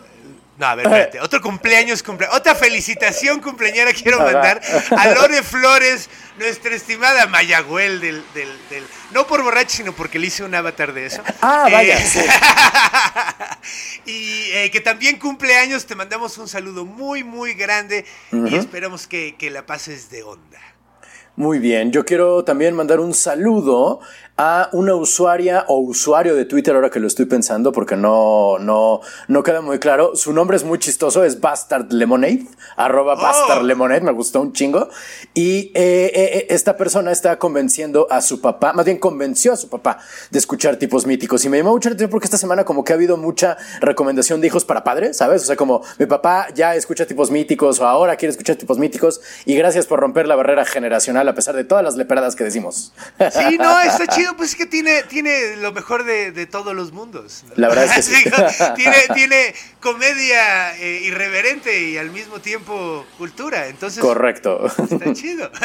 No, a ver, espérate. Otro cumpleaños, cumple, otra felicitación cumpleañera quiero mandar a Lore Flores, nuestra estimada Mayagüel del, del, del- No por borracho, sino porque le hice un avatar de eso. Ah, vaya, Eh, sí. y eh, que también cumple años, te mandamos un saludo muy, muy grande y esperamos que, que la pases de onda. Muy bien, yo quiero también mandar un saludo a una usuaria o usuario de Twitter ahora que lo estoy pensando porque no, no, no queda muy claro. Su nombre es muy chistoso, es Bastard Lemonade, arroba Bastard Lemonade, me gustó un chingo. Y eh, eh, eh, esta persona está convenciendo a su papá, más bien convenció a su papá de escuchar tipos míticos. Y me llamó mucho la atención porque esta semana como que ha habido mucha recomendación de hijos para padres, ¿sabes? O sea, como mi papá ya escucha tipos míticos o ahora quiere escuchar tipos míticos y gracias por romper la barrera generacional a pesar de todas las leperadas que decimos. Sí, no, está chido, pues es que tiene, tiene lo mejor de, de todos los mundos. La verdad es que sí. Tiene, tiene comedia eh, irreverente y al mismo tiempo cultura, entonces Correcto. está chido.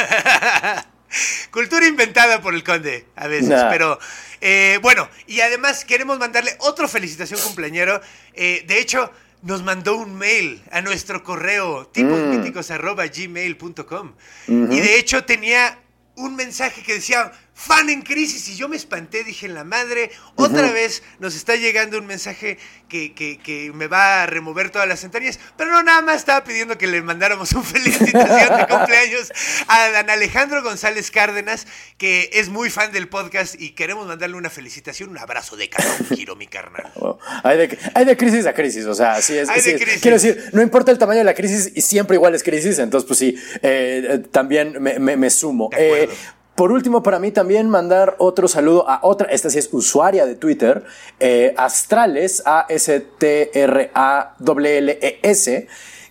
Cultura inventada por el conde, a veces, Nah. pero eh, bueno, y además queremos mandarle otra felicitación cumpleañero. Eh, de hecho, nos mandó un mail a nuestro correo tiposmíticos.gmail.com y de hecho tenía un mensaje que decía fan en crisis y yo me espanté, dije en la madre, otra vez nos está llegando un mensaje que, que- que me va a remover todas las centenías, pero no, nada más estaba pidiendo que le mandáramos un felicitación de cumpleaños a Dan Alejandro González Cárdenas, que es muy fan del podcast y queremos mandarle una felicitación, un abrazo de caro, quiero mi carnal. Oh, Hay de, hay de crisis a crisis, o sea, sí es. De es. Quiero decir, no importa el tamaño de la crisis y siempre igual es crisis, entonces pues sí, eh, eh, también me, me- me sumo. De acuerdo. Eh, por último, para mí también mandar otro saludo a otra, esta sí es usuaria de Twitter, eh, Astrales, A-S-T-R-A-L-L-E-S,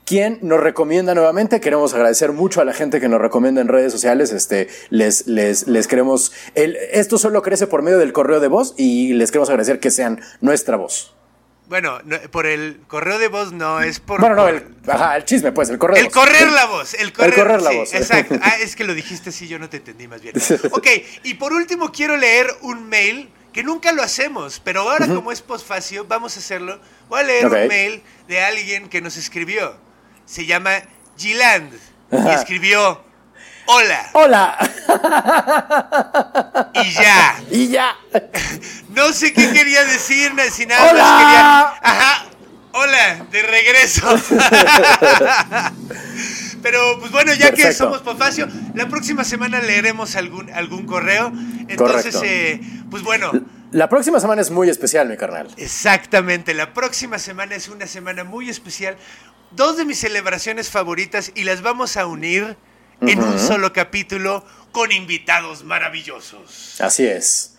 quien nos recomienda nuevamente. Queremos agradecer mucho a la gente que nos recomienda en redes sociales. Este, les, les, les queremos. el- esto solo crece por medio del correo de voz y les queremos agradecer que sean nuestra voz. Bueno, no, por el correo de voz no, es por... Bueno, no, el, ajá, el chisme, pues, el correo. de El correr la voz, el correr, correr la sí, voz. Exacto. Ah, es que lo dijiste así, yo no te entendí más bien. Ok, y por último quiero leer un mail que nunca lo hacemos, pero ahora como es posfacio, vamos a hacerlo. Voy a leer un mail de alguien que nos escribió. Se llama Giland y escribió Hola ¡Hola! y ya. y ya. No sé qué quería decir, si nada ¡Hola! más quería. Ajá. Hola, de regreso. Pero pues bueno, ya que somos Pofacio, la próxima semana leeremos algún, algún correo. Entonces, eh, pues bueno, La próxima semana es muy especial, mi carnal. exactamente, la próxima semana es una semana muy especial. Dos de mis celebraciones favoritas y las vamos a unir en un solo capítulo con invitados maravillosos. Así es.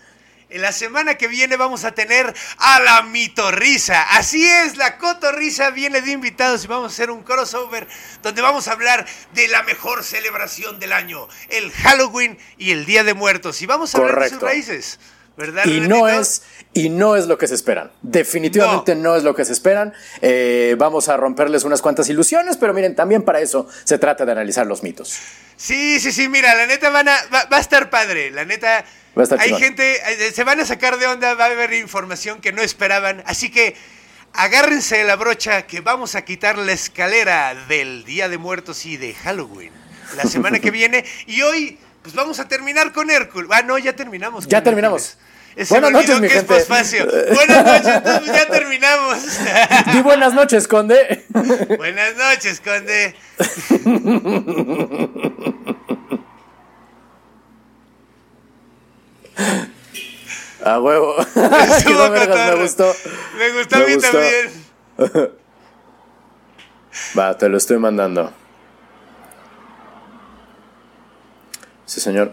En la semana que viene vamos a tener a la mitorrisa. Así es, la cotorrisa viene de invitados y vamos a hacer un crossover donde vamos a hablar de la mejor celebración del año, el Halloween y el Día de Muertos. Y vamos a hablar de sus raíces, ¿verdad? Y no es, y no es lo que se esperan. Definitivamente no, es lo que se esperan. Eh, vamos a romperles unas cuantas ilusiones, pero miren, también para eso se trata de analizar los mitos. Sí, sí, sí, mira, la neta van a, va, va a estar padre, la neta. Va a estar hay gente, eh, se van a sacar de onda, va a haber información que no esperaban, así que agárrense la brocha que vamos a quitar la escalera del Día de Muertos y de Halloween la semana que viene. Y hoy, pues vamos a terminar con Hércules. Ah, no, ya terminamos. Ya terminamos. Hércules. Se Buenas noches, mi que es gente. posfacio. Buenas noches, entonces ya terminamos. Di buenas noches, conde. Buenas noches, conde. A huevo. Vergas, me gustó. Me gustó a Me mí gustó. también. Va, te lo estoy mandando. Sí, señor.